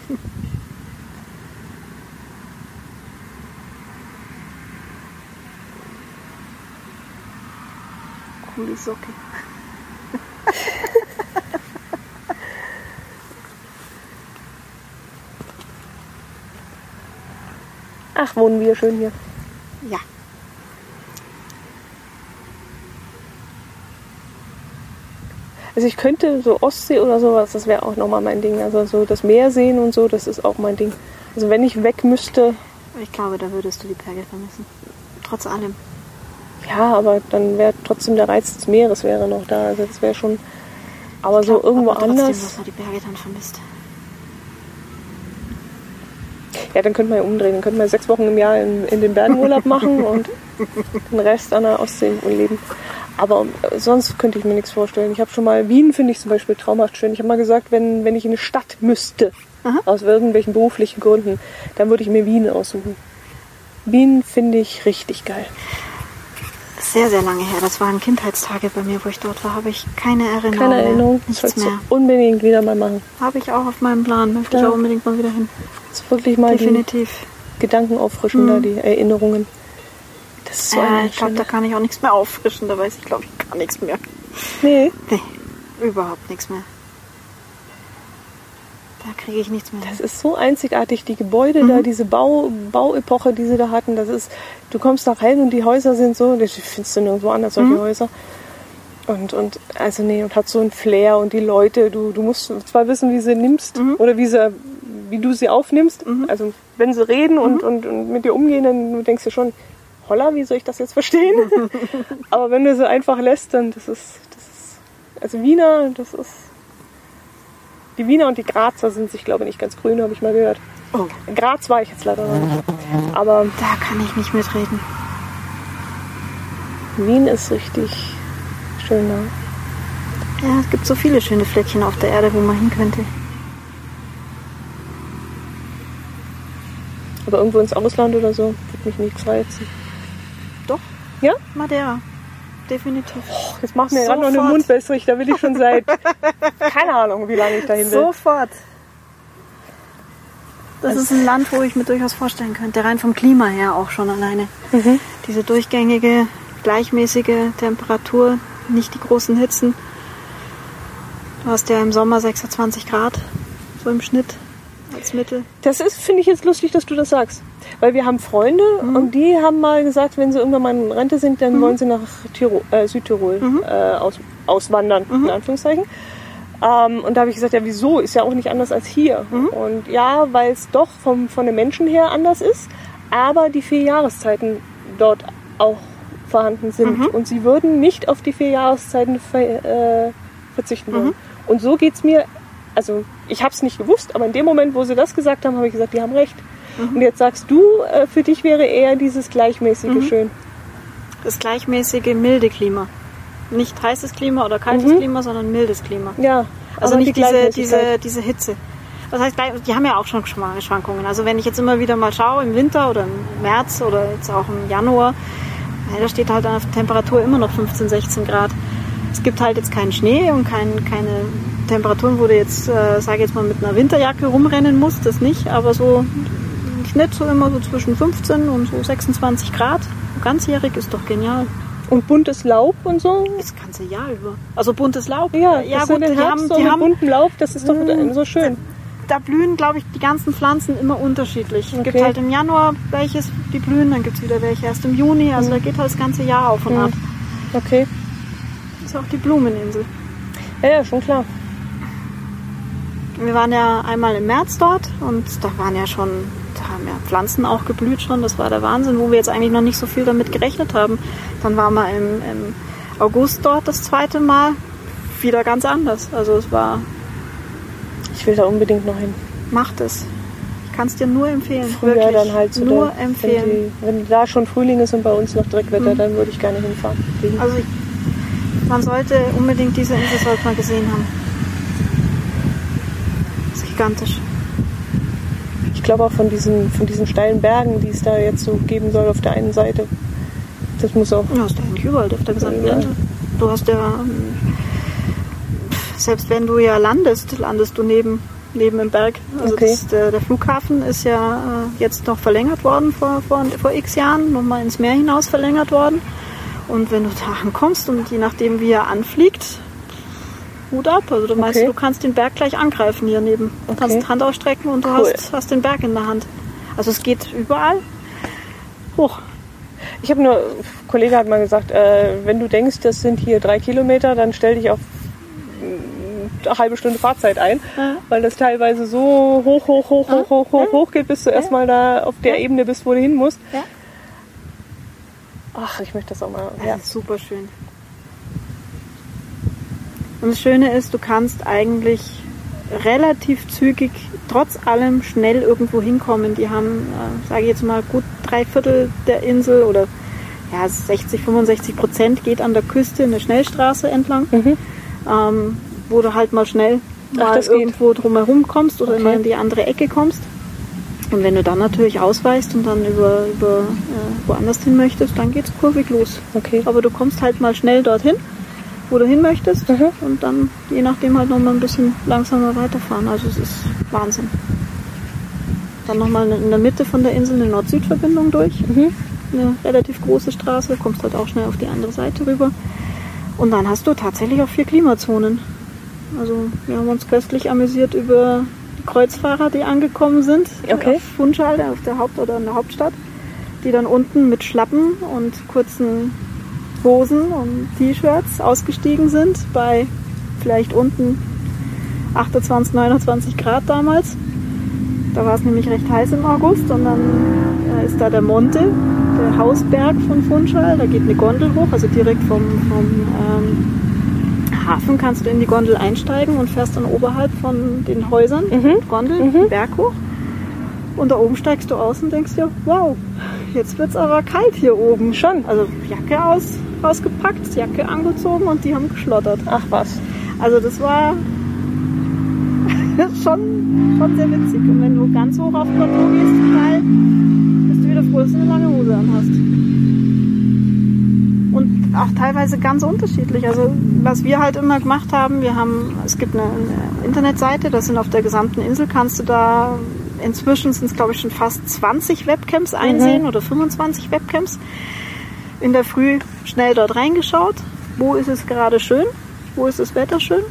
Coole Socke. Ach, wohnen wir schön hier. Ja. Also ich könnte so Ostsee oder sowas, das wäre auch nochmal mein Ding. Also so das Meer sehen und so, das ist auch mein Ding. Also wenn ich weg müsste, Ich glaube, da würdest du die Berge vermissen. Trotz allem. ja, aber dann wäre trotzdem der Reiz des Meeres wäre noch da. Also das wäre schon. Aber Ich so glaub irgendwo aber trotzdem, anders. dass man die Berge dann vermisst. Ja, dann könnte man ja umdrehen. Dann könnte man sechs Wochen im Jahr in, in den Bergen Urlaub machen und den Rest an der Ostsee leben. Aber äh, sonst könnte ich mir nichts vorstellen. Ich habe schon mal, Wien finde ich zum Beispiel traumhaft schön. Ich habe mal gesagt, wenn, wenn ich in eine Stadt müsste, Aha. aus irgendwelchen beruflichen Gründen, dann würde ich mir Wien aussuchen. Wien finde ich richtig geil. Sehr, sehr lange her. Das waren Kindheitstage bei mir, wo ich dort war. Habe ich keine Erinnerung. Keine mehr. Erinnerung. Das Nichts du mehr. unbedingt wieder mal machen. Habe ich auch auf meinem Plan. Möchte Ja. ich auch unbedingt mal wieder hin. Das ist wirklich mal Definitiv. die Gedanken auffrischen, da, die Erinnerungen. Das ist so eine ich glaube, da kann ich auch nichts mehr auffrischen. Da weiß ich, glaube ich, gar nichts mehr. Nee, Nee, überhaupt nichts mehr. Da kriege ich nichts mehr. Das ist so einzigartig, die Gebäude da, diese Bau, Bauepoche, die sie da hatten. Das ist, du kommst da rein und die Häuser sind so, das findest du nirgendwo anders, solche Häuser. Und, und, also nee, und hat so ein Flair und die Leute, du, du musst zwar wissen, wie sie nimmst oder wie sie, wie du sie aufnimmst. Also, wenn sie reden und, und, und mit dir umgehen, dann du denkst du schon, holla, wie soll ich das jetzt verstehen? Aber wenn du sie einfach lässt, dann, das ist, das ist, also Wiener, das ist, die Wiener und die Grazer sind sich, glaube ich, nicht ganz grün, habe ich mal gehört. Oh, Graz war ich jetzt leider noch nicht. Aber da kann ich nicht mitreden. Wien ist richtig schön. Ne? Ja, es gibt so viele schöne Fleckchen auf der Erde, wo man hin könnte. Aber irgendwo ins Ausland oder so, wird mich nichts reizen. Doch, Ja? Madeira. definitiv. Oh, jetzt macht mir gerade noch eine Sofort. Mundwässrig, da will ich schon seit, keine Ahnung, wie lange ich dahin will. Sofort. Das ist ein Land, wo ich mir durchaus vorstellen könnte, rein vom Klima her auch schon alleine. Mhm. Diese durchgängige, gleichmäßige Temperatur, nicht die großen Hitzen. Du hast ja im Sommer 26 Grad, so im Schnitt als Mittel. Das ist, finde ich jetzt lustig, dass du das sagst. Weil wir haben Freunde Mhm. und die haben mal gesagt, wenn sie irgendwann mal in Rente sind, dann wollen sie nach Tirol, äh, Südtirol Mhm. äh, aus, auswandern, in Anführungszeichen. Ähm, und da habe ich gesagt, ja wieso? Ist ja auch nicht anders als hier. Mhm. Und ja, weil es doch vom, von den Menschen her anders ist, aber die vier Jahreszeiten dort auch vorhanden sind. Mhm. Und sie würden nicht auf die vier Jahreszeiten ver, äh, verzichten Mhm. wollen. Und so geht es mir, also ich habe es nicht gewusst, aber in dem Moment, wo sie das gesagt haben, habe ich gesagt, die haben recht. Mhm. Und jetzt sagst du, äh, für dich wäre eher dieses gleichmäßige Mhm. schön. Das gleichmäßige, milde Klima. Nicht heißes Klima oder kaltes Mhm. Klima, sondern mildes Klima. Ja, Also nicht die diese, diese, diese Hitze. Das heißt, die haben ja auch schon Schwa- Schwankungen. Also wenn ich jetzt immer wieder mal schaue, im Winter oder im März oder jetzt auch im Januar, ja, da steht halt an der Temperatur immer noch 15, 16 Grad. Es gibt halt jetzt keinen Schnee und kein, keine Temperaturen, wo du jetzt, äh, sage jetzt mal, mit einer Winterjacke rumrennen musst, das nicht. Aber so Schnitt so immer so zwischen 15 und so 26 Grad. Ganzjährig ist doch genial. Und buntes Laub und so. Das ganze Jahr über. Also buntes Laub. Ja, ja gut, den die haben, so die haben buntem Laub, das ist doch Mm. so schön. da blühen, glaube ich, die ganzen Pflanzen immer unterschiedlich. Es gibt halt im Januar welches, die blühen, dann gibt es wieder welche erst im Juni. Also da geht halt das ganze Jahr auf und Mhm. ab. Okay. Das ist auch die Blumeninsel. Ja, ja, schon klar. Wir waren ja einmal im März dort und da waren ja schon, da haben ja Pflanzen auch geblüht schon. Das war der Wahnsinn, wo wir jetzt eigentlich noch nicht so viel damit gerechnet haben. Dann waren wir im, im August dort das zweite Mal. Wieder ganz anders. Also es war, Ich will da unbedingt noch hin. macht es. Ich kann es dir nur empfehlen. Früher Wirklich. dann halt so. nur da, empfehlen. Wenn, die, wenn da schon Frühling ist und bei uns noch Dreckwetter, Mhm. dann würde ich gerne hinfahren. Also ich, man sollte unbedingt diese Insel sollte man gesehen haben. Das ist gigantisch. Ich glaube auch von diesen, von diesen steilen Bergen, die es da jetzt so geben soll auf der einen Seite. Das muss auch. Ja, hast du eigentlich überall auf der gesamten. Insel. Du hast ja, ähm, selbst wenn du ja landest, landest du neben, neben im Berg. Also Okay. das, der, der Flughafen ist ja äh, jetzt noch verlängert worden vor, vor, vor x Jahren, nochmal ins Meer hinaus verlängert worden. Und wenn du da ankommst und je nachdem wie er anfliegt, Hut ab. Also du meinst, Okay. du kannst den Berg gleich angreifen hier neben. Du Okay. kannst Hand ausstrecken und du Cool. hast, hast den Berg in der Hand. Also es geht überall hoch. Ich habe nur, ein Kollege hat mal gesagt, äh, wenn du denkst, das sind hier drei Kilometer, dann stell dich auf eine halbe Stunde Fahrzeit ein, Ja. weil das teilweise so hoch, hoch, hoch, hoch, hoch, hoch, hoch geht, bis du erstmal da auf der Ja. Ebene bist, wo du hin musst. Ja. Ach, ich möchte das auch mal. Ja. Ja. Das ist super schön. Und das Schöne ist, du kannst eigentlich relativ zügig, trotz allem, schnell irgendwo hinkommen. Die haben, äh, sage ich jetzt mal, gut drei Viertel der Insel oder ja, 60, 65 Prozent geht an der Küste eine Schnellstraße entlang, Mhm. ähm, wo du halt mal schnell Ach, mal geht. irgendwo drumherum kommst oder Okay. immer in die andere Ecke kommst. Und wenn du dann natürlich ausweichst und dann über, über äh, woanders hin möchtest, dann geht's kurvig los. Okay. Aber du kommst halt mal schnell dorthin, wo du hin möchtest Mhm. und dann je nachdem halt nochmal ein bisschen langsamer weiterfahren. Also es ist Wahnsinn. Dann nochmal in der Mitte von der Insel eine Nord-Süd-Verbindung durch. Mhm. Eine relativ große Straße, kommst halt auch schnell auf die andere Seite rüber. Und dann hast du tatsächlich auch vier Klimazonen. Also wir haben uns köstlich amüsiert über die Kreuzfahrer, die angekommen sind Okay. auf Funchal, auf der Haupt- oder in der Hauptstadt, die dann unten mit Schlappen und kurzen Hosen und T-Shirts ausgestiegen sind bei vielleicht unten 28, 29 Grad damals. Da war es nämlich recht heiß im August und dann äh, ist da der Monte, der Hausberg von Funchal. Da geht eine Gondel hoch, also direkt vom, vom ähm, Hafen kannst du in die Gondel einsteigen und fährst dann oberhalb von den Häusern Mhm. Gondel Mhm. den Berg hoch. Und da oben steigst du aus und denkst dir, wow, jetzt wird's aber kalt hier oben. Schon. Also Jacke aus, rausgepackt, Jacke angezogen und die haben geschlottert. Ach was. Also das war schon, schon sehr witzig. Und wenn du ganz hoch auf Plateau gehst, Teil, bist du wieder froh, dass du eine lange Hose an hast. Und auch teilweise ganz unterschiedlich. Also was wir halt immer gemacht haben, wir haben, es gibt eine, eine Internetseite, das sind auf der gesamten Insel, kannst du da, inzwischen sind es glaube ich schon fast 20 Webcams einsehen oder 25 Webcams. In der Früh schnell dort reingeschaut, wo ist es gerade schön, wo ist das Wetter schön,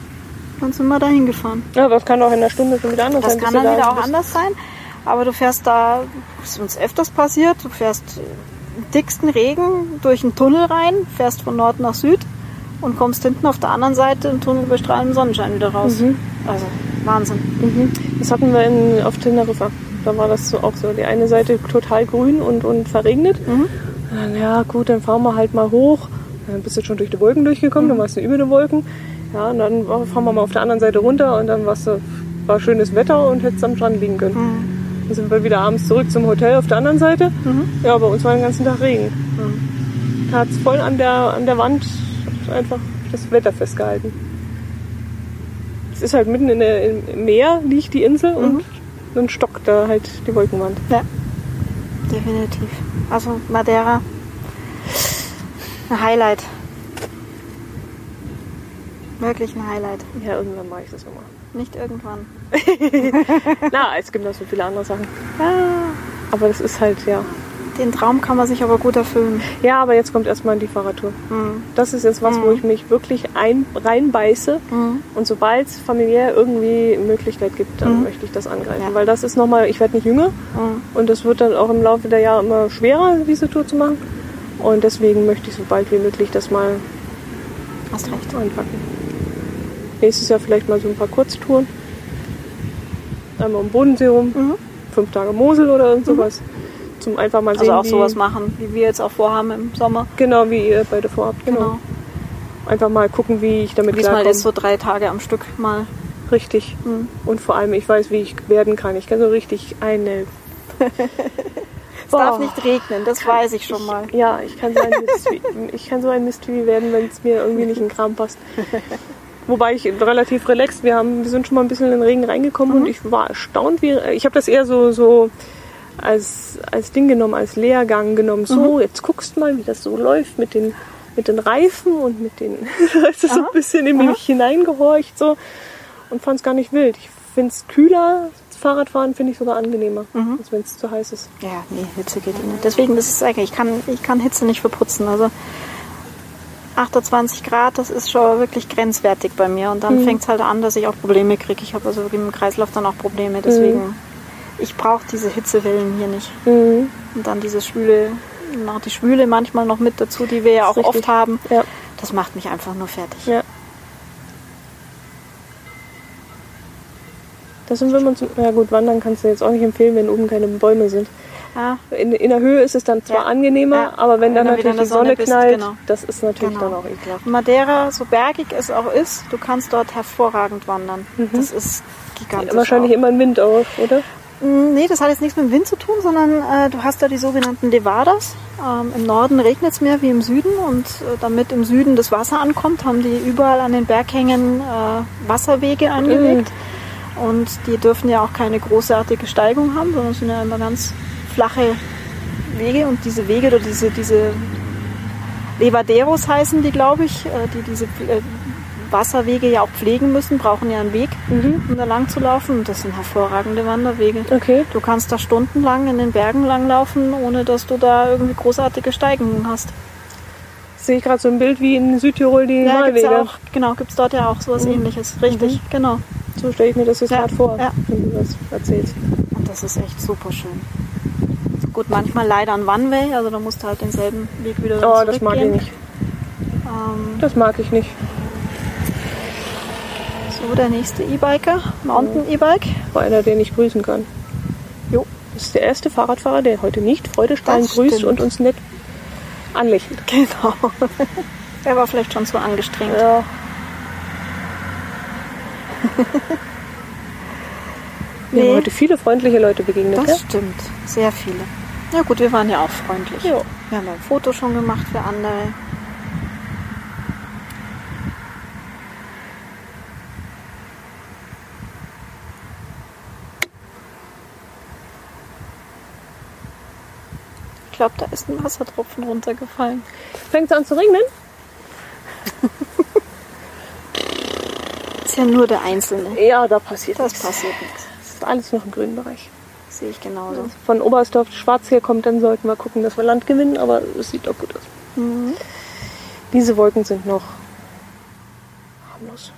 dann sind wir da hingefahren. Ja, aber es kann auch in der Stunde schon wieder anders Das sein. kann bis du dann da wieder auch anders sein. Aber du fährst da, das ist uns öfters passiert, du fährst im dicksten Regen durch einen Tunnel rein, fährst von Nord nach Süd und kommst hinten auf der anderen Seite im Tunnel bei strahlendem Sonnenschein wieder raus. Mhm. Also Wahnsinn. Mhm. Das hatten wir in, auf Teneriffa. Da war das so auch so. Die eine Seite total grün und, und verregnet. Mhm. Und Dann, ja, gut, dann fahren wir halt mal hoch. Dann bist du schon durch die Wolken durchgekommen, dann warst du über die Wolken. Ja, und dann fahren wir mal auf der anderen Seite runter und dann warst du, war schönes Wetter und hättest am Strand liegen können. Mhm. Dann sind wir wieder abends zurück zum Hotel auf der anderen Seite. Mhm. Ja, bei uns war den ganzen Tag Regen. Da hat es voll an der, an der Wand einfach das Wetter festgehalten. Es ist halt mitten in der, im Meer liegt die Insel und dann stockt da halt die Wolkenwand. Ja, definitiv. Also Madeira, ein Highlight. Wirklich ein Highlight. Ja, irgendwann mache ich das nochmal. Nicht irgendwann. Na, es gibt noch so viele andere Sachen. Ja, Aber das ist halt, ja. Den Traum kann man sich aber gut erfüllen. Ja, aber jetzt kommt erstmal die Fahrradtour. Mhm. Das ist jetzt was, wo ich mich wirklich ein, reinbeiße. Mhm. Und sobald es familiär irgendwie Möglichkeit gibt, dann Mhm. möchte ich das angreifen. Ja. Weil das ist nochmal, ich werde nicht jünger. Mhm. Und das wird dann auch im Laufe der Jahre immer schwerer, diese Tour zu machen. Und deswegen möchte ich so bald wie möglich das mal Hast recht. anpacken. Nächstes Jahr vielleicht mal so ein paar Kurztouren. Einmal um Bodensee rum, Mhm. fünf Tage Mosel oder sowas. Zum einfach mal sehen, Also auch wie, sowas machen, wie wir jetzt auch vorhaben im Sommer. Genau, wie ihr beide vorhabt. Genau. Genau. Einfach mal gucken, wie ich damit Diesmal klarkomme. ist so drei Tage am Stück mal. Richtig. Mhm. Und vor allem, ich weiß, wie ich werden kann. Ich kann so richtig eine... Es darf nicht regnen, das weiß ich schon mal. Ja, ich kann so ein Mist, wie, ich kann so ein Mistvieh werden, wenn es mir irgendwie nicht in den Kram passt. Wobei ich relativ relaxed, wir, haben, wir sind schon mal ein bisschen in den Regen reingekommen Mhm. und ich war erstaunt, wie ich habe das eher so, so als, als Ding genommen, als Lehrgang genommen. So, Mhm. jetzt guckst mal, wie das so läuft mit den, mit den Reifen und mit den, weißt du, so ein bisschen in mich hineingehorcht so und fand es gar nicht wild. Ich finde es kühler, Fahrradfahren finde ich sogar angenehmer, Mhm. als wenn es zu heiß ist. Ja, nee, Hitze geht nicht. Deswegen ist es eigentlich, ich kann, ich kann Hitze nicht verputzen. Also 28 Grad, das ist schon wirklich grenzwertig bei mir. Und dann fängt es halt an, dass ich auch Probleme kriege. Ich habe also wirklich im Kreislauf dann auch Probleme. Deswegen, ich brauche diese Hitzewellen hier nicht. Mhm. Und dann diese Schwüle, noch die Schwüle manchmal noch mit dazu, die wir ja auch Richtig. oft haben. Ja. Das macht mich einfach nur fertig. Ja. Das sind, wenn man zum, ja gut, wandern kannst du jetzt auch nicht empfehlen, wenn oben keine Bäume sind. Ja, In, in der Höhe ist es dann zwar Ja. angenehmer, Ja. aber wenn dann Wenn wieder natürlich die Sonne, Sonne bist, knallt, genau. das ist natürlich Genau. dann auch ekelhaft. Madeira, so bergig es auch ist, du kannst dort hervorragend wandern. Das ist gigantisch. Wahrscheinlich auch. immer ein Wind auch, oder? Mm, Nee, das hat jetzt nichts mit dem Wind zu tun, sondern äh, du hast da die sogenannten Nevadas. Ähm, Im Norden regnet es mehr wie im Süden und äh, damit im Süden das Wasser ankommt, haben die überall an den Berghängen äh, Wasserwege angelegt. Und die dürfen ja auch keine großartige Steigung haben, sondern es sind ja immer ganz flache Wege. Und diese Wege oder diese, diese Levaderos heißen die, glaube ich, äh, die diese äh, Wasserwege ja auch pflegen müssen, brauchen ja einen Weg, um da lang zu laufen. Und das sind hervorragende Wanderwege. Okay. Du kannst da stundenlang in den Bergen langlaufen, ohne dass du da irgendwie großartige Steigungen hast. Sehe ich gerade so ein Bild wie in Südtirol die Ja, gibt's ja auch, genau, gibt es dort ja auch sowas ähnliches. Richtig, genau. So stelle ich mir das jetzt Ja, gerade vor, ja. wenn du das erzählst. Und das ist echt super schön. Gut, manchmal leider ein One-Way, also da musst du halt denselben Weg wieder Oh, das mag ich zurückgehen. nicht. Ähm, Das mag ich nicht. So, der nächste E-Biker, Mountain-E-Bike. Vor einer, den ich grüßen kann. Jo. Das ist der erste Fahrradfahrer, der heute nicht freudestrahlend grüßt und uns nett anlächelt. Genau. Er war vielleicht schon zu angestrengt. Ja. Wir Nee. haben heute viele freundliche Leute begegnet. Das stimmt, sehr viele. Ja gut, wir waren ja auch freundlich. Ja. Wir haben ein Foto schon gemacht für andere. glaube, da ist ein Wassertropfen runtergefallen. Fängt es an zu regnen? ist ja nur der Einzelne. Ja, da passiert das nichts. Das passiert nichts. Das ist alles noch im grünen Bereich. Sehe ich genauso. Ja, von Oberstdorf Schwarz her kommt, dann sollten wir gucken, dass wir Land gewinnen, aber es sieht doch gut aus. Mhm. Diese Wolken sind noch harmlos.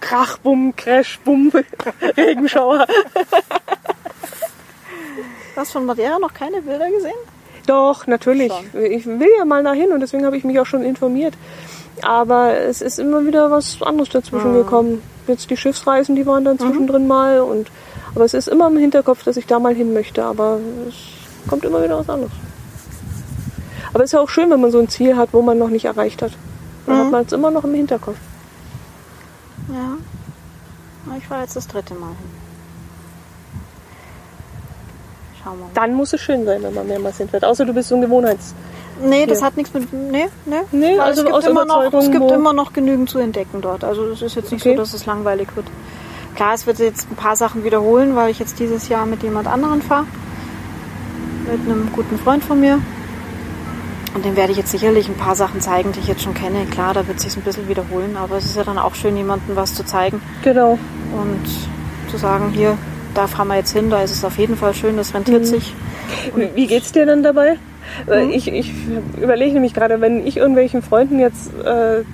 Krach, Bumm, Crash, Bumm, Regenschauer. Hast du von Madeira noch keine Bilder gesehen? Doch, natürlich. Schon. Ich will ja mal dahin und deswegen habe ich mich auch schon informiert. Aber es ist immer wieder was anderes dazwischen gekommen. Jetzt die Schiffsreisen, die waren dann zwischendrin mal. Und, aber es ist immer im Hinterkopf, dass ich da mal hin möchte. Aber es kommt immer wieder was anderes. Aber es ist ja auch schön, wenn man so ein Ziel hat, wo man noch nicht erreicht hat. Dann hat man es immer noch im Hinterkopf. Ja. Ich war jetzt das dritte Mal hin. Schauen wir mal. Dann muss es schön sein, wenn man mehrmals hinfährt. Außer du bist so ein Gewohnheits... Nee, das Hier. hat nichts mit. Nee, nee. Nee, Weil also es gibt, immer noch, es gibt immer noch genügend zu entdecken dort. Also es ist jetzt nicht Okay. so, dass es langweilig wird. Klar, es wird jetzt ein paar Sachen wiederholen, weil ich jetzt dieses Jahr mit jemand anderen fahre. Mit einem guten Freund von mir. Und dem werde ich jetzt sicherlich ein paar Sachen zeigen, die ich jetzt schon kenne. Klar, da wird sich ein bisschen wiederholen, aber es ist ja dann auch schön, jemandem was zu zeigen Genau. und zu sagen, hier, da fahren wir jetzt hin, da ist es auf jeden Fall schön, das Mhm. rentiert sich. Wie wie geht's dir dann dabei? Mhm. Ich, ich überlege nämlich gerade, wenn ich irgendwelchen Freunden jetzt, äh,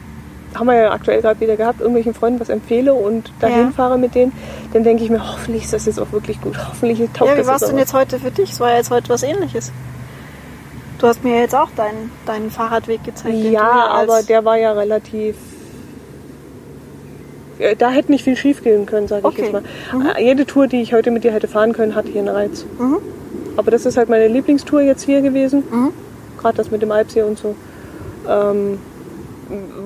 haben wir ja aktuell gerade wieder gehabt, irgendwelchen Freunden was empfehle und dahin Ja. fahre mit denen, dann denke ich mir, hoffentlich ist das jetzt auch wirklich gut. Hoffentlich taugt Ja, wie das war es denn jetzt heute für dich? Es war ja jetzt heute was ähnliches. Du hast mir jetzt auch deinen, deinen Fahrradweg gezeigt. Ja, aber der war ja relativ. Äh, Da hätte nicht viel schief gehen können, sage Okay. ich jetzt mal. Äh, Jede Tour, die ich heute mit dir hätte fahren können, hat hier einen Reiz. Mhm. Aber das ist halt meine Lieblingstour jetzt hier gewesen. Mhm. Gerade das mit dem Alpsee und so. Ähm,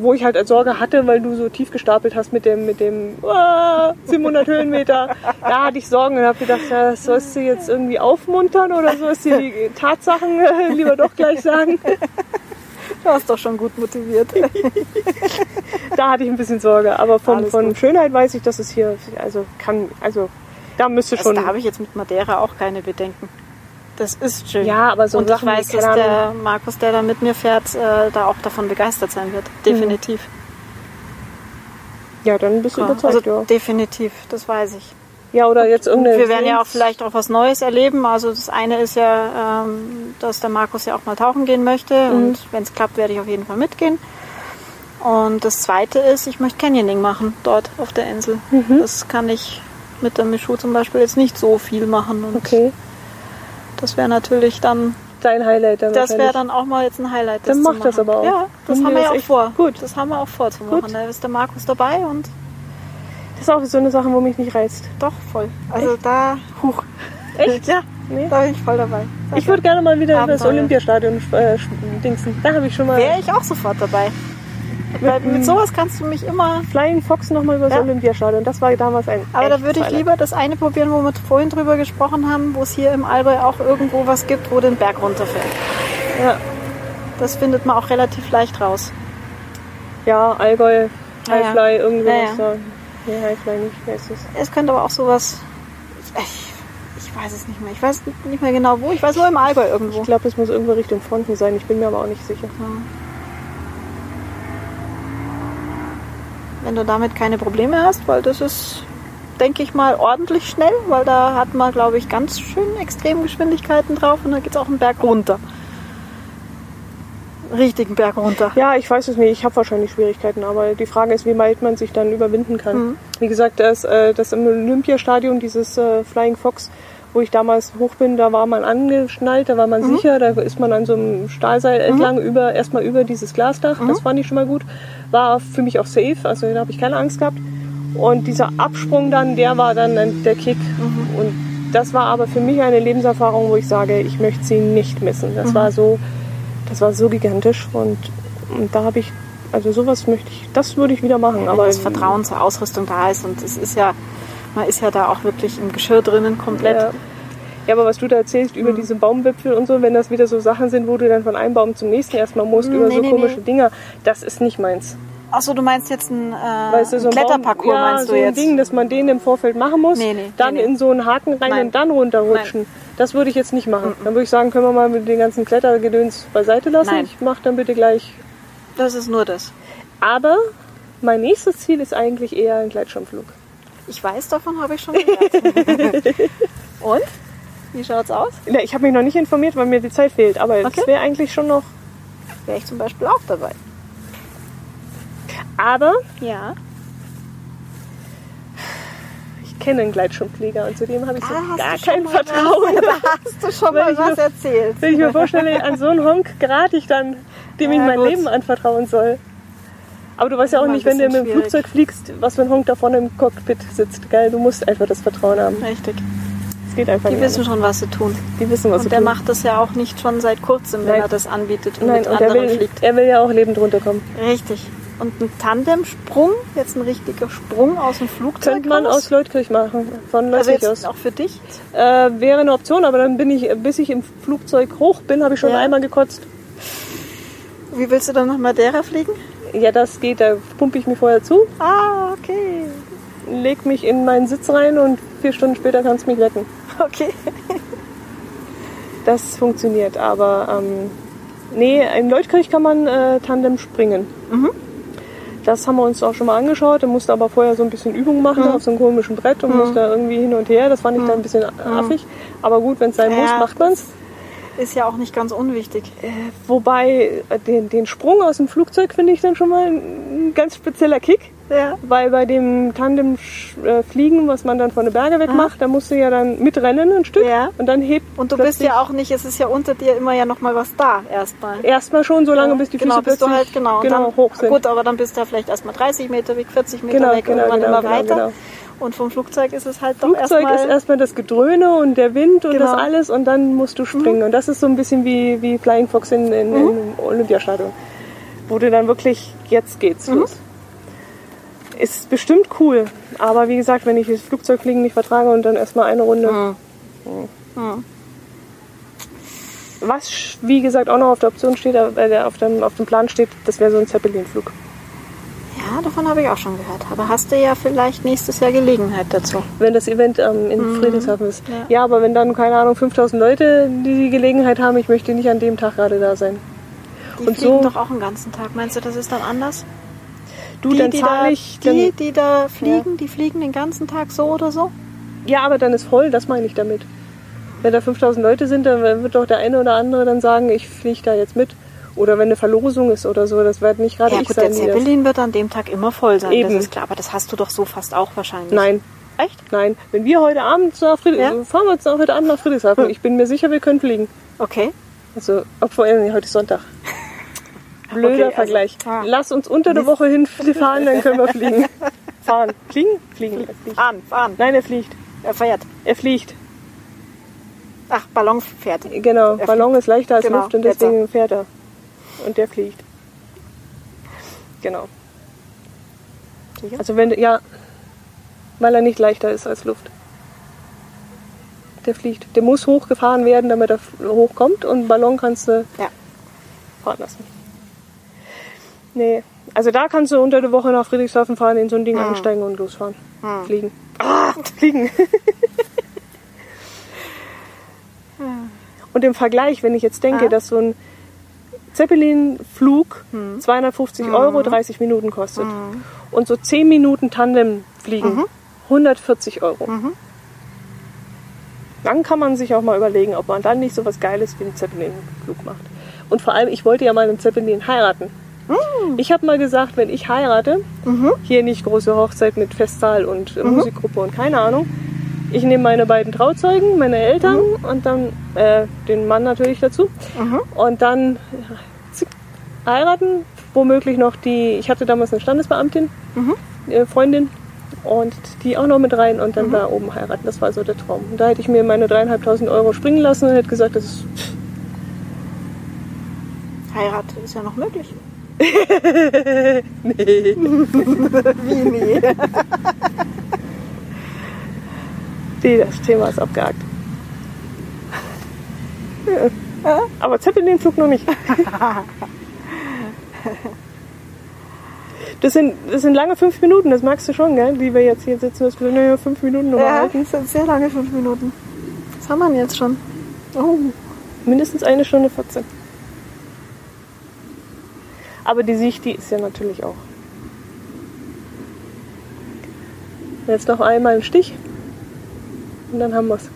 wo ich halt als Sorge hatte, weil du so tief gestapelt hast mit dem, mit dem ah, 700 Höhenmeter. Da hatte ich Sorgen und habe gedacht, ja, sollst du jetzt irgendwie aufmuntern oder sollst du die Tatsachen äh, lieber doch gleich sagen? Du hast doch schon gut motiviert. Da hatte ich ein bisschen Sorge. Aber von, Alles von gut. Schönheit weiß ich, dass es hier, also kann, also da müsste Also schon. da habe ich jetzt mit Madeira auch keine Bedenken. Das ist schön. Ja, aber so Und Sachen ich weiß, dass der Markus, der da mit mir fährt, äh, da auch davon begeistert sein wird. Definitiv. ja, dann bist du Ja, überzeugt, also ja. definitiv, das weiß ich. Ja, oder jetzt irgendeine. Wir werden ja auch vielleicht auch was Neues erleben. Also das eine ist ja, ähm, dass der Markus ja auch mal tauchen gehen möchte. Mhm. Und wenn es klappt, werde ich auf jeden Fall mitgehen. Und das zweite ist, ich möchte Canyoning machen dort auf der Insel. Mhm. Das kann ich mit der Michu zum Beispiel jetzt nicht so viel machen. Und Okay, das wäre natürlich dann, dein Highlight dann das wäre dann auch mal jetzt ein Highlight. Dann zu mach das aber auch. Ja, das haben wir ja das auch vor. Gut. Das haben wir auch vor zu machen. Gut. Da ist der Markus dabei und Das ist auch so eine Sache, wo mich nicht reizt. doch voll. Also da, huch. Echt? Ja, Nee. da bin ich voll dabei. Ich würde gerne mal wieder über das. Olympiastadion äh, dingsen. Da habe ich schon mal Wäre ich auch sofort dabei. Weil mit sowas kannst du mich immer. Flying Fox nochmal über das Ja. Olympiastadion. Das war damals ein. Aber da würde ich lieber das eine probieren, wo wir vorhin drüber gesprochen haben, wo es hier im Allgäu auch irgendwo was gibt, wo den Berg runterfällt. Ja, Das findet man auch relativ leicht raus. ja Allgäu, Ja, ja. Highfly, irgendwie Ja, Nee, Highfly nicht. Wer ist das? Es könnte aber auch sowas. Ich, ich weiß es nicht mehr. Ich weiß nicht mehr genau wo. Ich weiß nur im Allgäu irgendwo. Ich glaube, es muss irgendwo Richtung Fronten sein. Ich bin mir aber auch nicht sicher. Wenn du damit keine Probleme hast, weil das ist, denke ich mal, ordentlich schnell, weil da hat man, glaube ich, ganz schön Extremgeschwindigkeiten drauf und da geht es auch einen Berg runter. Richtigen Berg runter. Ja, ich weiß es nicht. Ich habe wahrscheinlich Schwierigkeiten, aber die Frage ist, wie weit man sich dann überwinden kann. Mhm. Wie gesagt, das, äh, das im Olympiastadion, dieses äh, Flying Fox, wo ich damals hoch bin, da war man angeschnallt, da war man Mhm. sicher, da ist man an so einem Stahlseil entlang über erstmal über dieses Glasdach. Mhm. Das fand ich schon mal gut. War für mich auch safe, also da habe ich keine Angst gehabt. Und dieser Absprung dann, der war dann der Kick. Mhm. Und das war aber für mich eine Lebenserfahrung, wo ich sage, ich möchte sie nicht missen. Mhm. Das war so, das war so gigantisch und, und da habe ich, also sowas möchte ich, das würde ich wieder machen. Wenn Aber das Vertrauen zur Ausrüstung da ist und es ist ja, man ist ja da auch wirklich im Geschirr drinnen komplett. Ja. ja, aber was du da erzählst Mhm. über diese Baumwipfel und so, wenn das wieder so Sachen sind, wo du dann von einem Baum zum nächsten erstmal musst, über Nee, so nee, komische nee. Dinger, das ist nicht meins. Achso, du meinst jetzt ein, äh, Weißt du, so ein ein Kletterparcours, ja, meinst so du ein jetzt? Ding, dass man den im Vorfeld machen muss, Nee, nee, dann nee, in so einen Haken rein Nein. und dann runterrutschen. Das würde ich jetzt nicht machen. Dann würde ich sagen, können wir mal mit den ganzen Klettergedöns beiseite lassen. Nein. Ich mache dann bitte gleich Das ist nur das. Aber mein nächstes Ziel ist eigentlich eher ein Gleitschirmflug. Ich weiß, davon habe ich schon gehört. Und? Wie schaut's aus? Ja, ich habe mich noch nicht informiert, weil mir die Zeit fehlt, aber es Okay. wäre eigentlich schon noch. Wäre ich zum Beispiel auch dabei. Aber Ja. ich kenne einen Gleitschirmflieger und zu dem habe ich so Ah, gar kein Vertrauen. Was, da hast du schon Wenn mal ich was mir- erzählt. Wenn ich mir vorstelle, an so einen Honk gerate ich dann, dem ich Ja, mein gut. Leben anvertrauen soll. Aber du weißt ja auch nicht, wenn du mit dem schwierig. Flugzeug fliegst, was für ein Honk da vorne im Cockpit sitzt. Gell? Du musst einfach das Vertrauen haben. Richtig. Es geht einfach Die wissen schon, was sie tun. anders. die wissen, was Und sie der tun. macht das ja auch nicht schon seit kurzem, wenn Nein. er das anbietet und Nein, mit und er anderen will, fliegt. er will ja auch lebend runterkommen. Richtig. Und ein Tandemsprung, jetzt ein richtiger Sprung aus dem Flugzeug Könnte man raus? aus Leutkirch machen. Von Also Leutkirch jetzt aus. auch für dich? Äh, wäre eine Option, aber dann bin ich, bis ich im Flugzeug hoch bin, habe ich schon Ja. einmal gekotzt. Wie willst du dann nach Madeira fliegen? Ja, das geht, da pumpe ich mich vorher zu, Ah, okay. leg mich in meinen Sitz rein und vier Stunden später kannst du mich wecken. Okay. Das funktioniert, aber ähm, nee, in Leutkirch kann man äh, Tandem springen. Mhm. Das haben wir uns auch schon mal angeschaut. Da musste aber vorher so ein bisschen Übung machen Mhm. auf so einem komischen Brett und musste irgendwie hin und her. Das fand ich dann ein bisschen affig. Aber gut, wenn es sein muss, Ja, macht man's. Ist ja auch nicht ganz unwichtig. Wobei äh, den, den Sprung aus dem Flugzeug finde ich dann schon mal ein ganz spezieller Kick. Ja. Weil bei dem Tandem-Fliegen, was man dann von den Berge weg Aha. macht, da musst du ja dann mitrennen ein Stück Ja. und dann hebt Und du bist ja auch nicht, es ist ja unter dir immer ja noch mal was da erstmal. erstmal schon so lange, bis die genau, Füße bis du plötzlich halt genau, und genau dann, hoch sind. Gut, aber dann bist du ja vielleicht erstmal 30 Meter weg, 40 Meter Genau, weg, genau, irgendwann genau, immer genau, weiter. genau. Und vom Flugzeug ist es halt doch Flugzeug erstmal. ist erstmal das Gedröhne und der Wind und Genau. das alles und dann musst du springen. Und das ist so ein bisschen wie, wie Flying Fox in, in, Mhm. im Olympiastadion. Wo du dann wirklich, jetzt geht's Mhm. Ist bestimmt cool. Aber wie gesagt, wenn ich das Flugzeugfliegen nicht vertrage und dann erstmal eine Runde. Mhm. Mhm. Was, wie gesagt, auch noch auf der Option steht, äh, auf, dem, auf dem Plan steht, das wäre so ein Zeppelin-Flug. Ja, davon habe ich auch schon gehört. Aber hast du ja vielleicht nächstes Jahr Gelegenheit dazu. Wenn das Event ähm, in Friedrichshafen ist. Mhm. Ja. Ja. aber wenn dann, keine Ahnung, 5000 Leute die, die Gelegenheit haben, ich möchte nicht an dem Tag gerade da sein. Die Und fliegen so- doch auch einen ganzen Tag. Meinst du, das ist dann anders? Du, die, dann die, da, zahle ich. die, Dann, die da fliegen, die fliegen den ganzen Tag so oder so? ja, aber dann ist voll, das meine ich damit. Wenn da 5000 Leute sind, dann wird doch der eine oder andere dann sagen, ich fliege da jetzt mit. Oder wenn eine Verlosung ist oder so, das wird nicht gerade Ja, ich gut, der sein. die das- Zeppelin wird an dem Tag immer voll sein. Eben. Das ist klar, aber das hast du doch so fast auch wahrscheinlich. Nein, Echt? nein. Wenn wir heute Abend nach Friedrich, Ja? fahren wir jetzt heute Abend nach Friedrichshafen. Hm. Ich bin mir sicher, wir können fliegen. Okay. Also, obwohl, nee, heute ist Sonntag. Blöder Okay, also, Vergleich. ah. Lass uns unter der Woche hinfahren, dann können wir fliegen. Fahren. Fliegen? Fliegen. Fliegt. Fahren, fahren. Nein, er fliegt. Er fährt. Er fliegt. Ach, Ballon fährt. Genau. Er Ballon ist leichter als Genau, Luft und deswegen fährt er. Und der fliegt. Genau. Sicher? Also wenn ja, weil er nicht leichter ist als Luft. Der fliegt. Der muss hochgefahren werden, damit er hochkommt und Ballon kannst du Ja. fahren lassen. Nee, also da kannst du unter der Woche nach Friedrichshafen fahren, in so ein Ding Hm. einsteigen und losfahren. Hm. Fliegen. Ah, fliegen. und im Vergleich, wenn ich jetzt denke, Ah. dass so ein Zeppelin-Flug Hm. 250 Euro 30 Minuten kostet und so 10 Minuten Tandem fliegen 140 Euro. Mhm. Dann kann man sich auch mal überlegen, ob man dann nicht so was Geiles wie einen Zeppelin-Flug macht. Und vor allem, ich wollte ja mal einen Zeppelin heiraten. Ich habe mal gesagt, wenn ich heirate, Mhm. hier nicht große Hochzeit mit Festsaal und äh, Musikgruppe und keine Ahnung, ich nehme meine beiden Trauzeugen, meine Eltern und dann äh, den Mann natürlich dazu Mhm. und dann zick, heiraten, womöglich noch die, ich hatte damals eine Standesbeamtin, Mhm. äh, Freundin und die auch noch mit rein und dann da oben heiraten. Das war so der Traum. Und da hätte ich mir meine dreieinhalbtausend Euro springen lassen und hätte gesagt, das ist Heirat ist ja noch möglich. Nee. Wie nee? Nee, das Thema ist abgehakt. Ja. Aber Zeppelin-Flug noch nicht. Das sind, das sind lange fünf Minuten, das magst du schon, gell? Die wir jetzt hier sitzen, dass wir naja, fünf Minuten nochmal Ja, halten. das sind sehr lange fünf Minuten. Was haben wir denn jetzt schon? Oh, mindestens eine Stunde 14. Aber die Sicht, die ist ja natürlich auch Jetzt noch einmal einen Stich. Und dann haben wir es.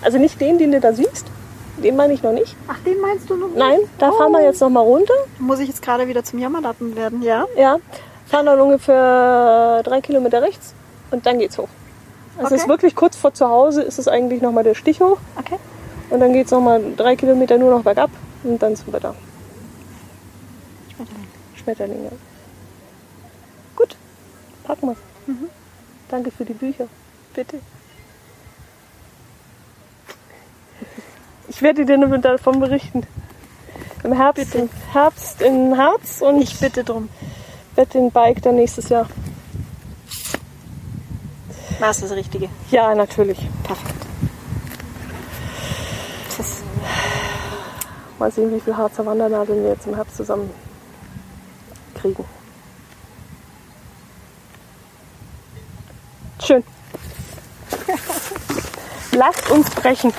Also nicht den, den du da siehst. Den meine ich noch nicht. Ach, den meinst du noch nicht? Nein, da oh. fahren wir jetzt noch mal runter. Muss ich jetzt gerade wieder zum Jammerlappen werden, ja? Ja, fahren dann ungefähr drei Kilometer rechts und dann geht's hoch. Also Okay. es ist wirklich kurz vor zu Hause, ist es eigentlich noch mal der Stich hoch Okay. und dann geht's noch mal drei Kilometer nur noch bergab und dann sind wir da. Schmetterling. Schmetterlinge. Gut, packen wir. Danke für die Bücher. Bitte. Ich werde dir nur davon berichten. Im Herbst, im Herbst in Harz und Ich bitte drum. werde den Bike dann nächstes Jahr. War es das Richtige? Ja, natürlich. Perfekt. Mal sehen, wie viel Harzer Wandernadeln wir jetzt im Herbst zusammen kriegen. Schön. Lasst uns brechen.